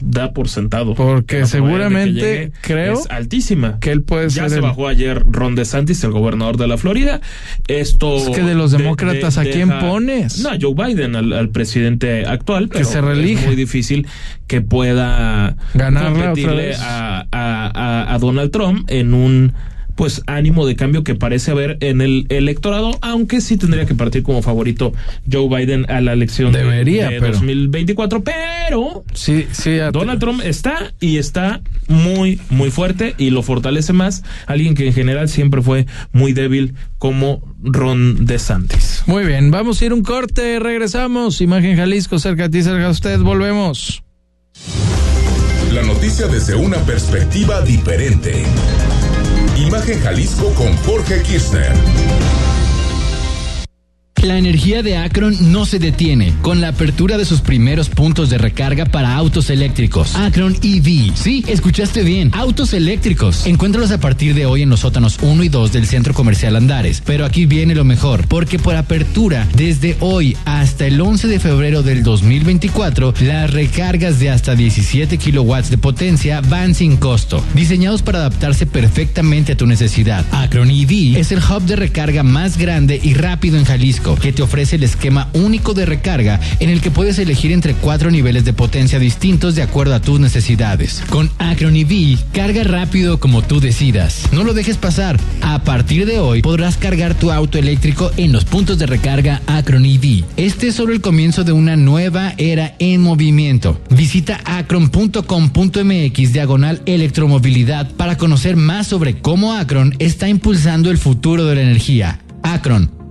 Da por sentado. Porque seguramente creo es altísima. Que él puede ya ser. se bajó ayer Ron DeSantis, el gobernador de la Florida. Esto. Es que de los demócratas, ¿a quién pones? No, Joe Biden, al, presidente actual. que se reelige. Es muy difícil que pueda ganarle a, a Donald Trump en un pues ánimo de cambio que parece haber en el electorado, aunque sí tendría que partir como favorito Joe Biden a la elección Debería, de, pero... 2024, pero sí, sí, Donald Trump está y está muy, muy fuerte y lo fortalece más alguien que en general siempre fue muy débil como Ron DeSantis. Muy bien, vamos a ir un corte, regresamos. Imagen Jalisco, cerca de ti, cerca de usted, volvemos. La noticia desde una perspectiva diferente. Imagen Jalisco con Jorge Kirchner. La energía de Akron no se detiene con la apertura de sus primeros puntos de recarga para autos eléctricos. Akron EV. Sí, escuchaste bien. Autos eléctricos. Encuéntralos a partir de hoy en los sótanos 1 y 2 del Centro Comercial Andares. Pero aquí viene lo mejor, porque por apertura, desde hoy hasta el 11 de febrero del 2024, las recargas de hasta 17 kilowatts de potencia van sin costo. Diseñados para adaptarse perfectamente a tu necesidad. Akron EV es el hub de recarga más grande y rápido en Jalisco que te ofrece el esquema único de recarga en el que puedes elegir entre cuatro niveles de potencia distintos de acuerdo a tus necesidades. Con Acron EV, carga rápido como tú decidas. No lo dejes pasar. A partir de hoy podrás cargar tu auto eléctrico en los puntos de recarga Acron EV. Este es solo el comienzo de una nueva era en movimiento. Visita acron.com.mx diagonal electromovilidad para conocer más sobre cómo Acron está impulsando el futuro de la energía. Acron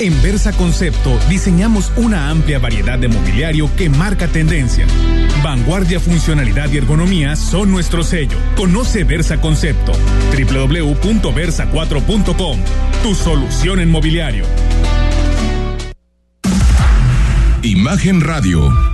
En Versa Concepto diseñamos una amplia variedad de mobiliario que marca tendencia. Vanguardia, funcionalidad y ergonomía son nuestro sello. Conoce Versa Concepto. www.versa4.com. Tu solución en mobiliario. Imagen Radio,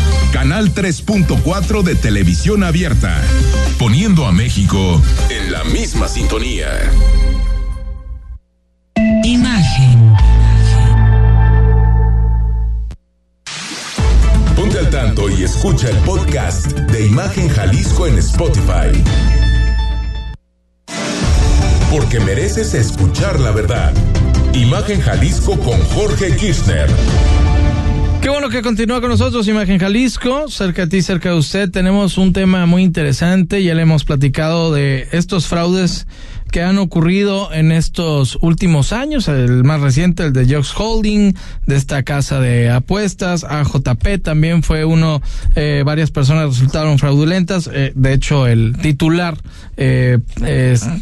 Canal 3.4 de televisión abierta, poniendo a México en la misma sintonía. Imagen. Ponte al tanto y escucha el podcast de Imagen Jalisco en Spotify. Porque mereces escuchar la verdad. Imagen Jalisco con Jorge Kirchner. Qué bueno que continúa con nosotros, Imagen Jalisco. Cerca de ti, cerca de usted, tenemos un tema muy interesante. Ya le hemos platicado de estos fraudes que han ocurrido en estos últimos años. El más reciente, el de Jocks Holding, de esta casa de apuestas. AJP también fue uno, eh, varias personas resultaron fraudulentas. Eh, de hecho, el titular eh,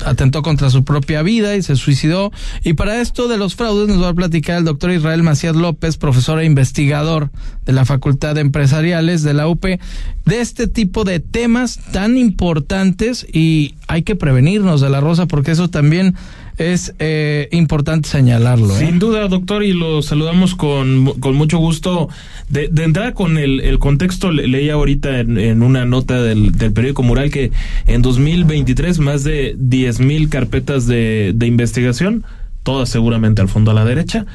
atentó contra su propia vida y se suicidó. Y para esto de los fraudes nos va a platicar el doctor Israel Macías López, profesor e investigador de la Facultad de Empresariales de la UP, de este tipo de temas tan importantes y hay que prevenirnos de la rosa porque eso también es eh, importante señalarlo. ¿eh? Sin duda, doctor, y lo saludamos con, con mucho gusto. De, de entrada con el, el contexto, le, leía ahorita en, una nota del, del periódico Mural que en 2023 más de 10 mil carpetas de, de investigación todas seguramente al fondo a la derecha,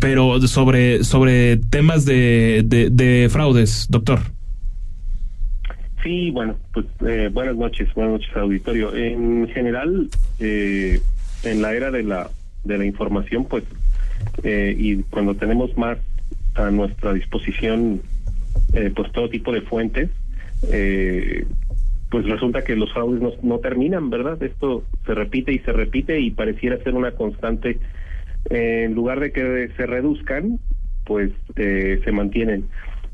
pero sobre, sobre temas de, de, de fraudes, doctor. Sí, bueno, pues eh, buenas noches, buenas noches auditorio. En general, eh, en la era de la de la información, pues eh, y cuando tenemos más a nuestra disposición eh, pues todo tipo de fuentes, eh, pues resulta que los fraudes no, no, terminan, ¿verdad? Esto se repite y se repite y pareciera ser una constante. Eh, en lugar de que se reduzcan, pues eh, se mantienen.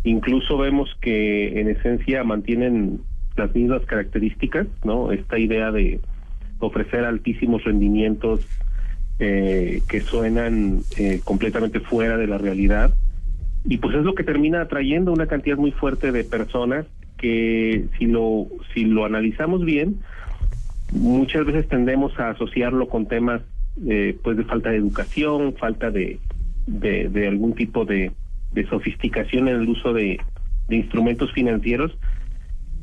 Incluso vemos que en esencia mantienen las mismas características, ¿no? Esta idea de ofrecer altísimos rendimientos eh, que suenan eh, completamente fuera de la realidad. Y pues es lo que termina atrayendo una cantidad muy fuerte de personas que si lo, si lo analizamos bien, muchas veces tendemos a asociarlo con temas eh, pues de falta de educación, falta de, de, algún tipo de, sofisticación en el uso de, de instrumentos financieros,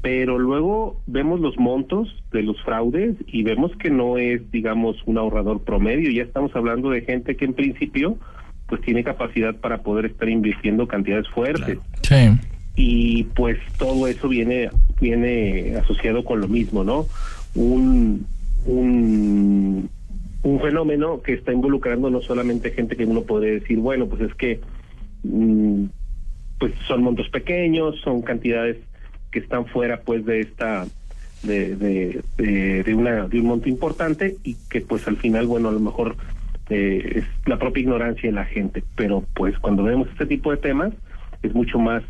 pero luego vemos los montos de los fraudes y vemos que no es, digamos, un ahorrador promedio, ya estamos hablando de gente que en principio pues tiene capacidad para poder estar invirtiendo cantidades fuertes. Sí. Y pues todo eso viene viene asociado con lo mismo, ¿no? Un un un fenómeno que está involucrando no solamente gente que uno podría decir, bueno, pues es que mmm, pues son montos pequeños, son cantidades que están fuera pues de esta de, de, de, de, una de un monto importante y que pues al final bueno a lo mejor eh, es la propia ignorancia de la gente pero pues cuando vemos este tipo de temas es mucho más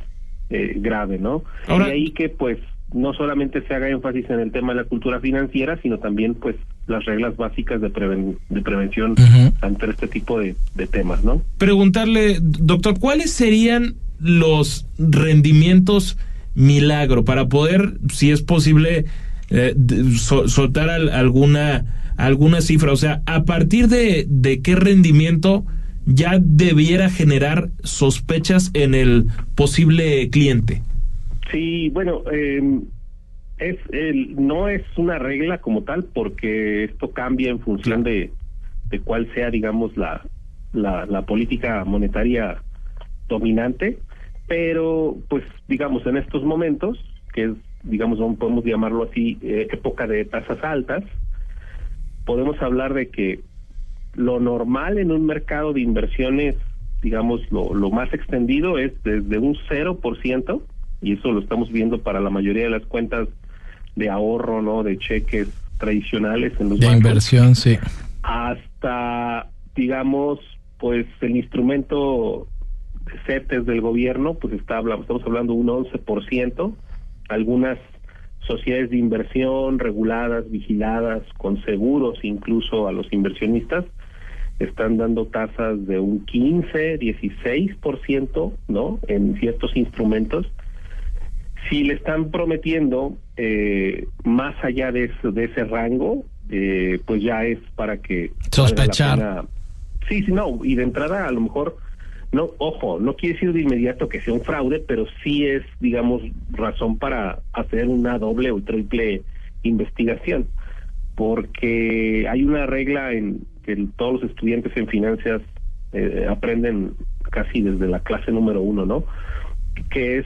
eh, grave no Ahora, y ahí que pues no solamente se haga énfasis en el tema de la cultura financiera sino también pues las reglas básicas de, preven de prevención uh -huh. ante este tipo de, de temas no preguntarle doctor cuáles serían los rendimientos milagro para poder, si es posible, eh, sol, soltar al, alguna alguna cifra. O sea, a partir de, de qué rendimiento ya debiera generar sospechas en el posible cliente. Sí, bueno, eh, es el, no es una regla como tal porque esto cambia en función de, de cuál sea, digamos, la, la, la política monetaria dominante pero pues digamos en estos momentos que es digamos podemos llamarlo así eh, época de tasas altas podemos hablar de que lo normal en un mercado de inversiones digamos lo, lo más extendido es desde un 0% y eso lo estamos viendo para la mayoría de las cuentas de ahorro no de cheques tradicionales en los de bancos, inversión sí. hasta digamos pues el instrumento CETES del gobierno, pues está estamos hablando de un 11%, algunas sociedades de inversión reguladas, vigiladas, con seguros incluso a los inversionistas, están dando tasas de un 15, 16%, ¿no? En ciertos instrumentos. Si le están prometiendo eh, más allá de, eso, de ese rango, eh, pues ya es para que... Sospechar. Sí, sí, no, y de entrada a lo mejor no, ojo, no quiere decir de inmediato que sea un fraude, pero sí es, digamos, razón para hacer una doble o triple investigación, porque hay una regla en que todos los estudiantes en finanzas eh, aprenden casi desde la clase número uno, ¿no? Que es,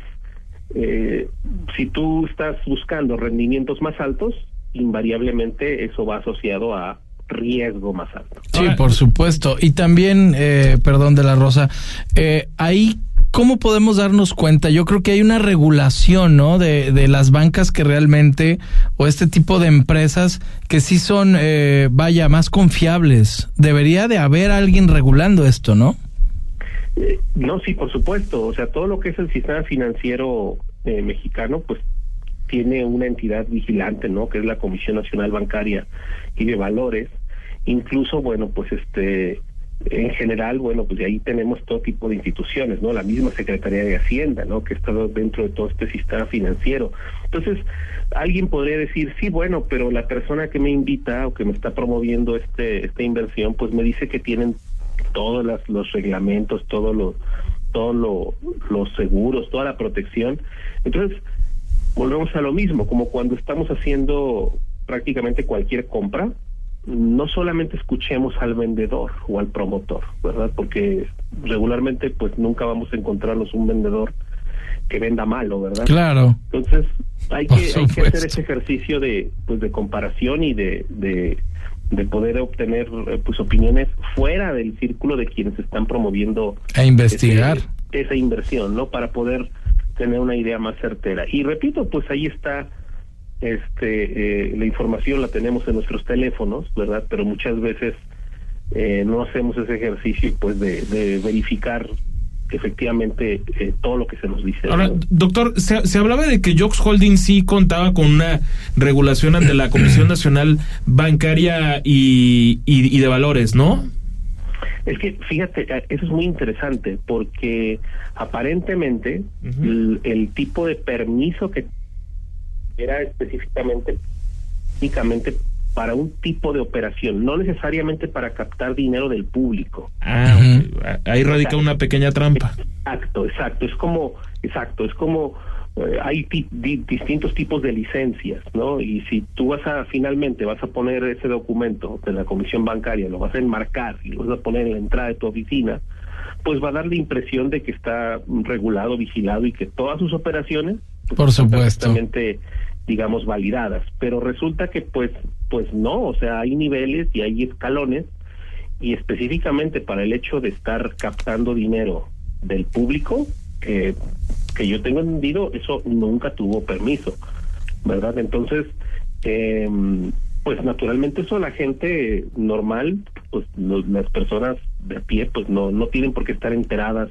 eh, si tú estás buscando rendimientos más altos, invariablemente eso va asociado a riesgo más alto. Sí, por supuesto. Y también, eh, perdón de la Rosa, eh, ahí ¿cómo podemos darnos cuenta? Yo creo que hay una regulación, ¿no? De, de las bancas que realmente, o este tipo de empresas que sí son, eh, vaya, más confiables. Debería de haber alguien regulando esto, ¿no? Eh, no, sí, por supuesto. O sea, todo lo que es el sistema financiero eh, mexicano, pues tiene una entidad vigilante, ¿no? Que es la Comisión Nacional Bancaria y de Valores. Incluso, bueno, pues este, en general, bueno, pues de ahí tenemos todo tipo de instituciones, ¿no? La misma Secretaría de Hacienda, ¿no? Que está dentro de todo este sistema financiero. Entonces, alguien podría decir, sí, bueno, pero la persona que me invita o que me está promoviendo este esta inversión, pues me dice que tienen todos los reglamentos, todos los todos lo, los seguros, toda la protección. Entonces, volvemos a lo mismo, como cuando estamos haciendo prácticamente cualquier compra, no solamente escuchemos al vendedor o al promotor, ¿verdad? Porque regularmente pues nunca vamos a encontrarnos un vendedor que venda malo, ¿verdad? Claro. Entonces hay que, hay que hacer ese ejercicio de pues de comparación y de, de, de poder obtener eh, pues opiniones fuera del círculo de quienes están promoviendo e investigar esa inversión, ¿no? Para poder tener una idea más certera. Y repito, pues ahí está este eh, la información la tenemos en nuestros teléfonos, ¿verdad? Pero muchas veces eh, no hacemos ese ejercicio pues de, de verificar efectivamente eh, todo lo que se nos dice. Ahora, doctor, se, se, hablaba de que Jox Holding sí contaba con una regulación ante la Comisión Nacional Bancaria y, y, y de Valores, ¿no? Es que, fíjate, eso es muy interesante porque aparentemente uh -huh. el, el, tipo de permiso que era específicamente únicamente para un tipo de operación, no necesariamente para captar dinero del público. Ah, ahí radica exacto. una pequeña trampa. Exacto, exacto, es como, exacto, es como eh, hay di distintos tipos de licencias, ¿no? Y si tú vas a finalmente vas a poner ese documento de la comisión bancaria, lo vas a enmarcar y lo vas a poner en la entrada de tu oficina, pues va a dar la impresión de que está regulado, vigilado y que todas sus operaciones pues, por supuesto digamos validadas. Pero resulta que pues pues no o sea hay niveles y hay escalones y específicamente para el hecho de estar captando dinero del público que que yo tengo entendido eso nunca tuvo permiso verdad entonces eh, pues naturalmente eso la gente normal pues los, las personas de a pie pues no no tienen por qué estar enteradas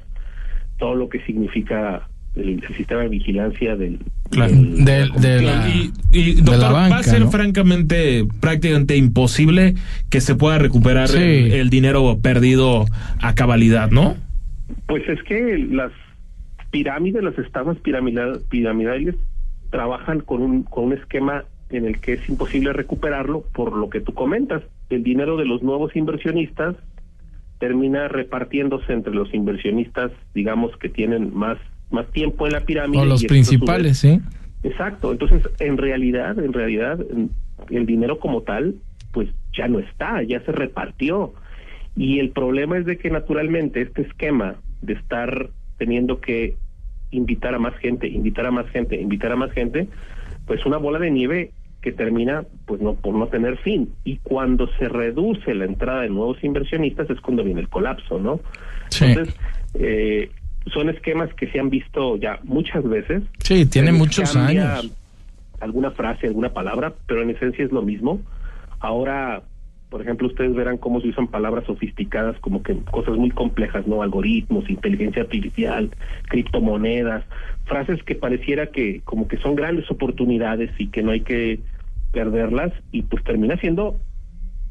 todo lo que significa el, el, sistema de vigilancia del, claro, del, de, de, la, y, y doctor, la banca, va a ser ¿no? francamente prácticamente imposible que se pueda recuperar Sí. el, el dinero perdido a cabalidad, ¿no? Pues es que las pirámides, las estafas piramidal, piramidales trabajan con un, con un esquema en el que es imposible recuperarlo por lo que tú comentas. El dinero de los nuevos inversionistas termina repartiéndose entre los inversionistas, digamos, que tienen más más tiempo en la pirámide. O los principales, sí. Exacto. Entonces, en realidad, en realidad, el dinero como tal, pues ya no está, ya se repartió. Y el problema es de que naturalmente este esquema de estar teniendo que invitar a más gente, invitar a más gente, invitar a más gente, pues una bola de nieve que termina pues no por no tener fin y cuando se reduce la entrada de nuevos inversionistas es cuando viene el colapso, ¿no? Sí. Entonces, eh, son esquemas que se han visto ya muchas veces. Sí, tiene muchos años. Alguna frase, alguna palabra, pero en esencia es lo mismo. Ahora, por ejemplo, ustedes verán cómo se usan palabras sofisticadas como que cosas muy complejas, ¿no? Algoritmos, inteligencia artificial, criptomonedas, frases que pareciera que como que son grandes oportunidades y que no hay que perderlas y pues termina siendo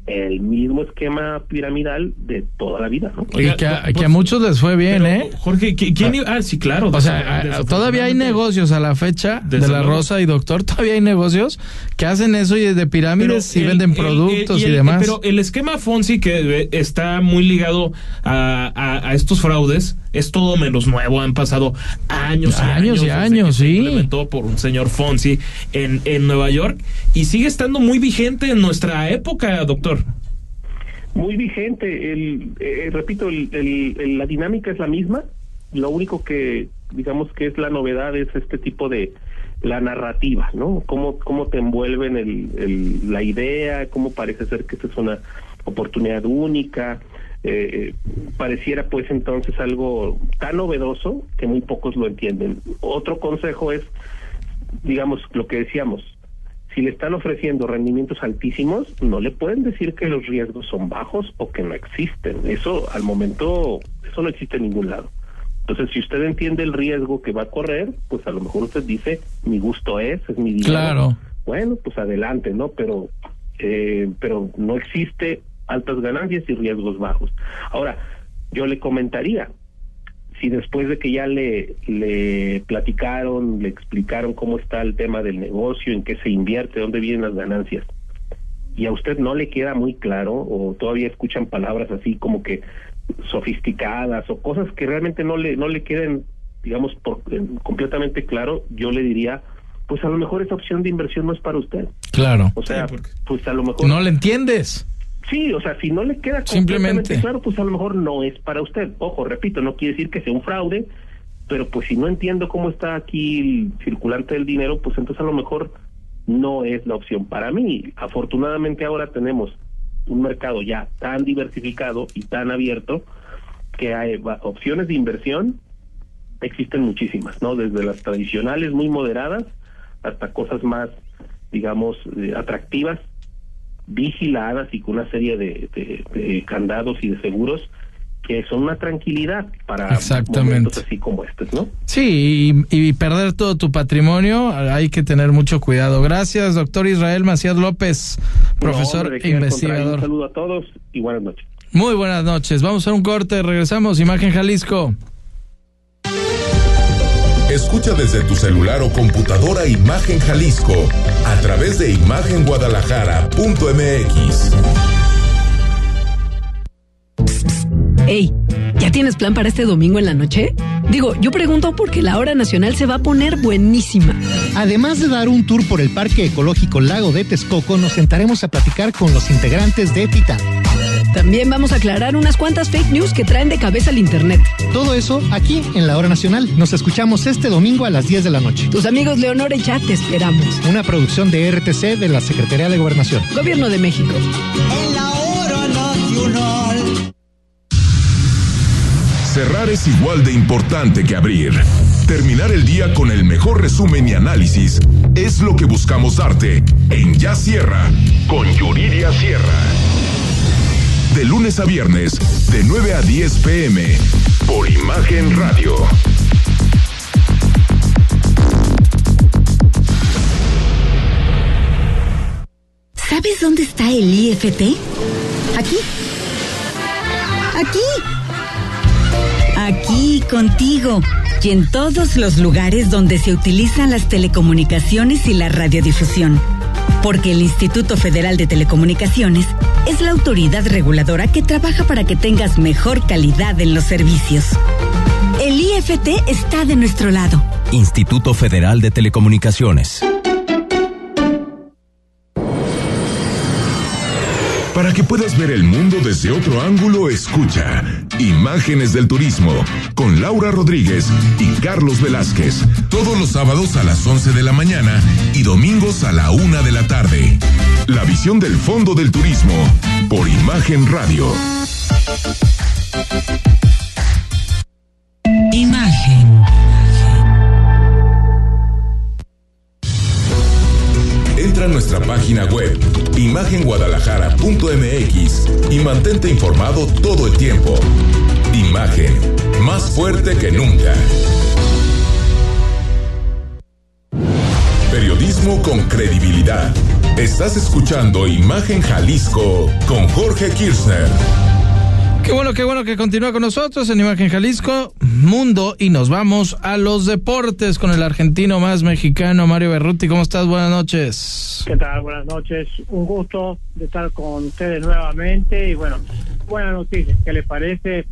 el mismo esquema piramidal de toda la vida, ¿no? y que a, que a muchos les fue bien, Pero, ¿eh? Jorge, ¿qui- ¿quién iba? Ah, sí, claro. O sea, a- todavía hay negocios a la fecha de Desde la. Rosa y Doctor, todavía hay negocios que hacen eso y de pirámides Pero y el- venden el- productos el- y el- demás. Pero el esquema Fonsi que eh, está muy ligado a, a- a estos fraudes es todo menos nuevo. Han pasado años y Años años. y años, que se sí. implementó por un señor Fonsi en, en Nueva York y sigue estando muy vigente en nuestra época, doctor. Muy vigente, el, eh, repito, el, el- el- la dinámica es la misma, lo único que digamos que es la novedad es este tipo de la narrativa, ¿no? Cómo, cómo te envuelven el, el- la idea, cómo parece ser que esta es una oportunidad única, eh, pareciera pues entonces algo tan novedoso que muy pocos lo entienden. Otro consejo es, digamos, lo que decíamos, si le están ofreciendo rendimientos altísimos, no le pueden decir que los riesgos son bajos o que no existen. Eso al momento, eso no existe en ningún lado. Entonces, si usted entiende el riesgo que va a correr, pues a lo mejor usted dice, mi gusto es, es mi dinero. Claro. Bueno, pues adelante, ¿no? Pero, eh, pero no existe altas ganancias y riesgos bajos. Ahora, yo le comentaría, si después de que ya le, le platicaron, le explicaron cómo está el tema del negocio, en qué se invierte, dónde vienen las ganancias, y a usted no le queda muy claro o todavía escuchan palabras así como que sofisticadas o cosas que realmente no le no le queden digamos por, eh, completamente claro, yo le diría, pues a lo mejor esa opción de inversión no es para usted. Claro. O sea, pues a lo mejor No le entiendes. Sí, o sea, si no le queda Simplemente. completamente claro, pues a lo mejor no es para usted. Ojo, repito, no quiere decir que sea un fraude, pero pues si no entiendo cómo está aquí el circulante del dinero, pues entonces a lo mejor no es la opción para mí. Afortunadamente ahora tenemos un mercado ya tan diversificado y tan abierto que hay opciones de inversión existen muchísimas, ¿no? Desde las tradicionales muy moderadas hasta cosas más, digamos, eh, atractivas, vigiladas y con una serie de, candados y de seguros que son una tranquilidad para momentos así como estos, ¿no? Sí, y, perder todo tu patrimonio, hay que tener mucho cuidado. Gracias, doctor Israel Macías López, profesor e investigador. Un saludo a todos y buenas noches. Muy buenas noches. Vamos a un corte, regresamos. Imagen Jalisco. Escucha desde tu celular o computadora Imagen Jalisco a través de imagenguadalajara.mx. Ey, ¿ya tienes plan para este domingo en la noche? Digo, yo pregunto porque la hora nacional se va a poner buenísima. Además de dar un tour por el Parque Ecológico Lago de Texcoco, nos sentaremos a platicar con los integrantes de Titan. También vamos a aclarar unas cuantas fake news que traen de cabeza al Internet. Todo eso aquí en la Hora Nacional. Nos escuchamos este domingo a las 10 de la noche. Tus amigos Leonor y Chat te esperamos. Una producción de RTC de la Secretaría de Gobernación. Gobierno de México. En la Hora Nacional. Cerrar es igual de importante que abrir. Terminar el día con el mejor resumen y análisis es lo que buscamos darte en Ya Sierra con Yuridia Sierra de lunes a viernes, de 9 a 10 pm, por Imagen Radio. ¿Sabes dónde está el IFT? Aquí. Aquí. Aquí, contigo. Y en todos los lugares donde se utilizan las telecomunicaciones y la radiodifusión porque el Instituto Federal de Telecomunicaciones es la autoridad reguladora que trabaja para que tengas mejor calidad en los servicios. El IFT está de nuestro lado. Instituto Federal de Telecomunicaciones. Para que puedas ver el mundo desde otro ángulo, escucha Imágenes del Turismo con Laura Rodríguez y Carlos Velázquez. Todos los sábados a las 11 de la mañana y domingos a la 1 de la tarde. La visión del Fondo del Turismo por Imagen Radio. Imagen. Entra a nuestra página web imagenguadalajara.mx y mantente informado todo el tiempo. Imagen, más fuerte que nunca. Periodismo con credibilidad. Estás escuchando Imagen Jalisco con Jorge Kirchner. Qué bueno, qué bueno que continúa con nosotros en Imagen Jalisco Mundo y nos vamos a los deportes con el argentino más mexicano Mario Berruti. ¿Cómo estás? Buenas noches. ¿Qué tal? Buenas noches. Un gusto de estar con ustedes nuevamente y bueno, buena noticia. ¿Qué le parece?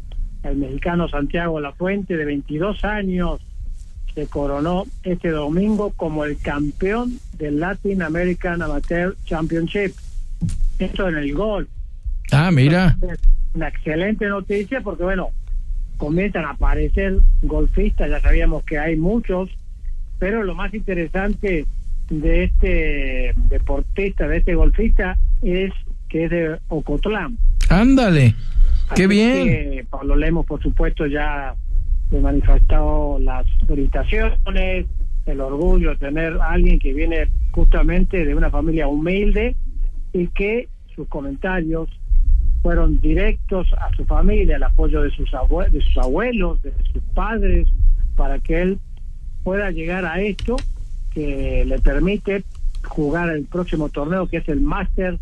El mexicano Santiago Lafuente de 22 años se coronó este domingo como el campeón del Latin American Amateur Championship. Esto en el gol. Ah, mira una excelente noticia porque, bueno, comienzan a aparecer golfistas, ya sabíamos que hay muchos, pero lo más interesante de este deportista, de este golfista, es que es de Ocotlán. Ándale, qué bien. Pablo Lemos, por supuesto, ya le manifestado las felicitaciones, el orgullo de tener a alguien que viene justamente de una familia humilde y que sus comentarios fueron directos a su familia, el apoyo de sus, de sus abuelos, de sus padres, para que él pueda llegar a esto que le permite jugar el próximo torneo, que es el Master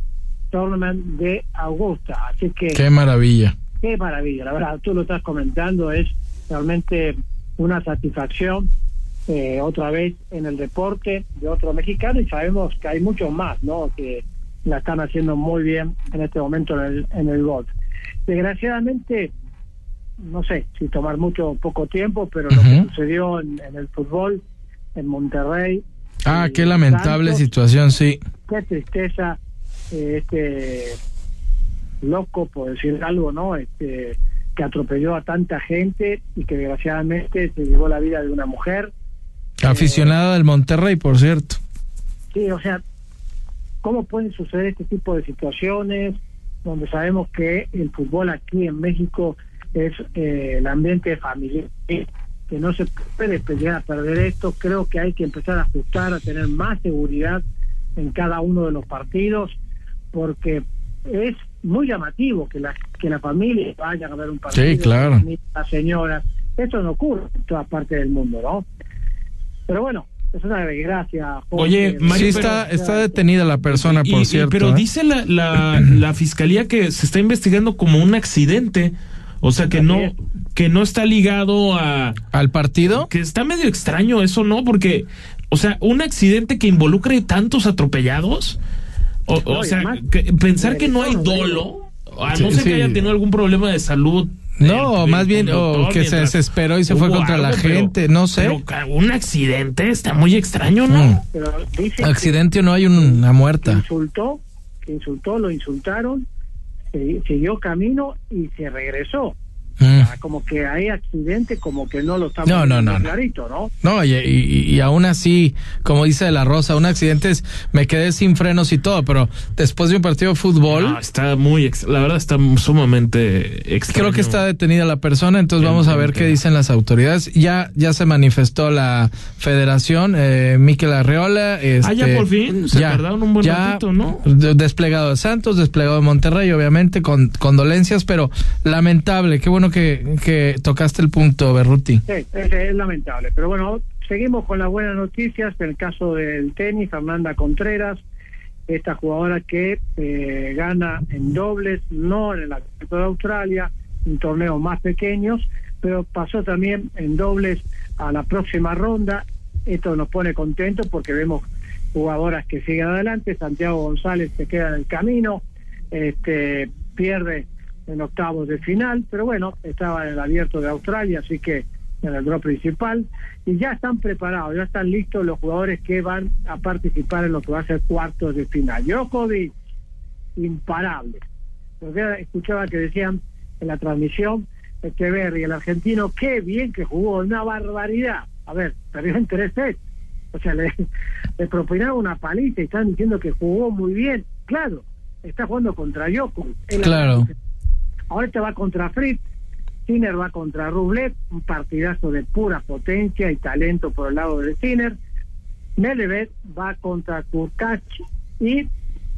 Tournament de Augusta. Así que... Qué maravilla. Qué maravilla, la verdad, tú lo estás comentando, es realmente una satisfacción eh, otra vez en el deporte de otro mexicano y sabemos que hay muchos más, ¿no? Que la están haciendo muy bien en este momento en el, en el golf. Desgraciadamente, no sé si tomar mucho o poco tiempo, pero lo que sucedió en, el fútbol en Monterrey. Ah, qué lamentable situación, sí. Qué tristeza, eh, este loco, por decir algo, ¿no? Este que atropelló a tanta gente y que desgraciadamente se llevó la vida de una mujer. Aficionada del Monterrey, por cierto. Sí, o sea, cómo pueden suceder este tipo de situaciones. donde sabemos que el fútbol aquí en México es eh, el ambiente familiar, que no se puede llegar a perder esto. Creo que hay que empezar a ajustar, a tener más seguridad en cada uno de los partidos, porque es muy llamativo que la, que la familia vaya a ver un partido. Sí, claro. Las señoras. Esto no ocurre en todas partes del mundo, ¿no? Pero bueno, es una desgracia. Oye, sí está, está detenida la persona, por cierto. pero ¿eh? dice la, la, la fiscalía que se está investigando como un accidente. O sea que no, que no está ligado a al partido. Que está medio extraño eso, ¿no? Porque, o sea, un accidente que involucre tantos atropellados. O, sea, además, que- pensar que no hay dolo, a Sí, no ser sí. que haya tenido algún problema de salud. No, el- más el bien, o que se desesperó y se fue contra la pero- gente, no sé. Pero un accidente está muy extraño, ¿no? Mm. Pero dice Accidente o no hay una que muerta. insultó, que insultó, lo insultaron, se- siguió camino y se regresó. Mm. Sea, como que hay accidente, como que no lo estamos No, no, no, no. clarito, ¿no? No, y, y- y aún así, como dice la Rosa, un accidente es, me quedé sin frenos y todo, pero después de un partido de fútbol, No, está muy, ex- la verdad está sumamente extraño. creo que está detenida la persona, entonces vamos a ver qué dicen las autoridades. Ya, ya se manifestó la federación, eh, Miquel Arreola. Ah, ya este, por fin, se tardaron un buen ya ratito, ¿no? de- Desplegado de Santos, desplegado de Monterrey, obviamente, con condolencias, pero lamentable, qué bueno que, que tocaste el punto, Berruti. Sí, es, lamentable. Pero bueno, seguimos con las buenas noticias. En el caso del tenis, Fernanda Contreras, esta jugadora que eh, gana en dobles, no en el Abierto de Australia, un torneo más pequeños, pero pasó también en dobles a la próxima ronda. Esto nos pone contentos porque vemos jugadoras que siguen adelante. Santiago González se queda en el camino, este pierde en octavos de final, pero bueno, estaba en el abierto de Australia, así que en el draw principal, y ya están preparados, ya están listos los jugadores que van a participar en lo que va a ser cuartos de final. Djokovic, imparable. Porque escuchaba que decían en la transmisión, Echeverri, el argentino, qué bien que jugó, una barbaridad. A ver, perdió en tres sets. O sea, le, le propinaron una paliza y están diciendo que jugó muy bien. Claro, está jugando contra Djokovic. Claro. Ahora te va contra Fritz, Sinner va contra Rublev, un partidazo de pura potencia y talento por el lado de Sinner. Medvedev va contra Kurkach y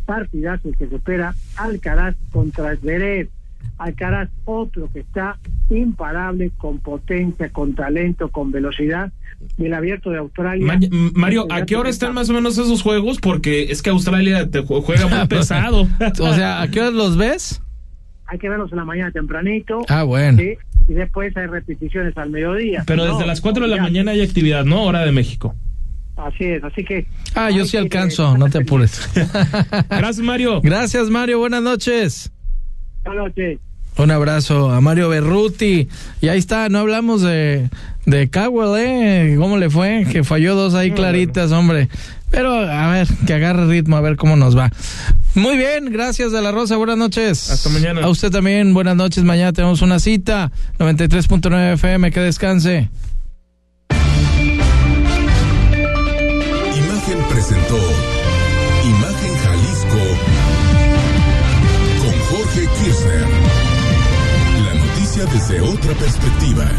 partidazo que se espera Alcaraz contra Zverev. Alcaraz otro que está imparable con potencia, con talento, con velocidad. Y el abierto de Australia. Ma- Mario, ¿a qué hora están más o menos esos juegos? Porque es que Australia te ju- juega muy pesado. O sea, ¿a qué horas los ves? Hay que verlos en la mañana tempranito. Ah, bueno. ¿sí? Y después hay repeticiones al mediodía. Pero Si desde no, las 4 de la ya. mañana hay actividad, ¿no? Hora de México. Así es, así que. Ah, yo sí alcanzo, no te apures. Gracias, Mario. Gracias, Mario, buenas noches. Buenas noches. Un abrazo a Mario Berruti. Y ahí está, no hablamos de, de Cowell, ¿eh? ¿Cómo le fue? Que falló dos ahí claritas, hombre. Pero a ver, que agarre ritmo, a ver cómo nos va. Muy bien, gracias de la Rosa, buenas noches. Hasta mañana. A usted también, buenas noches. Mañana tenemos una cita. 93.9 FM, que descanse. Imagen presentó Imagen Jalisco con Jorge Kirchner. La noticia desde otra perspectiva.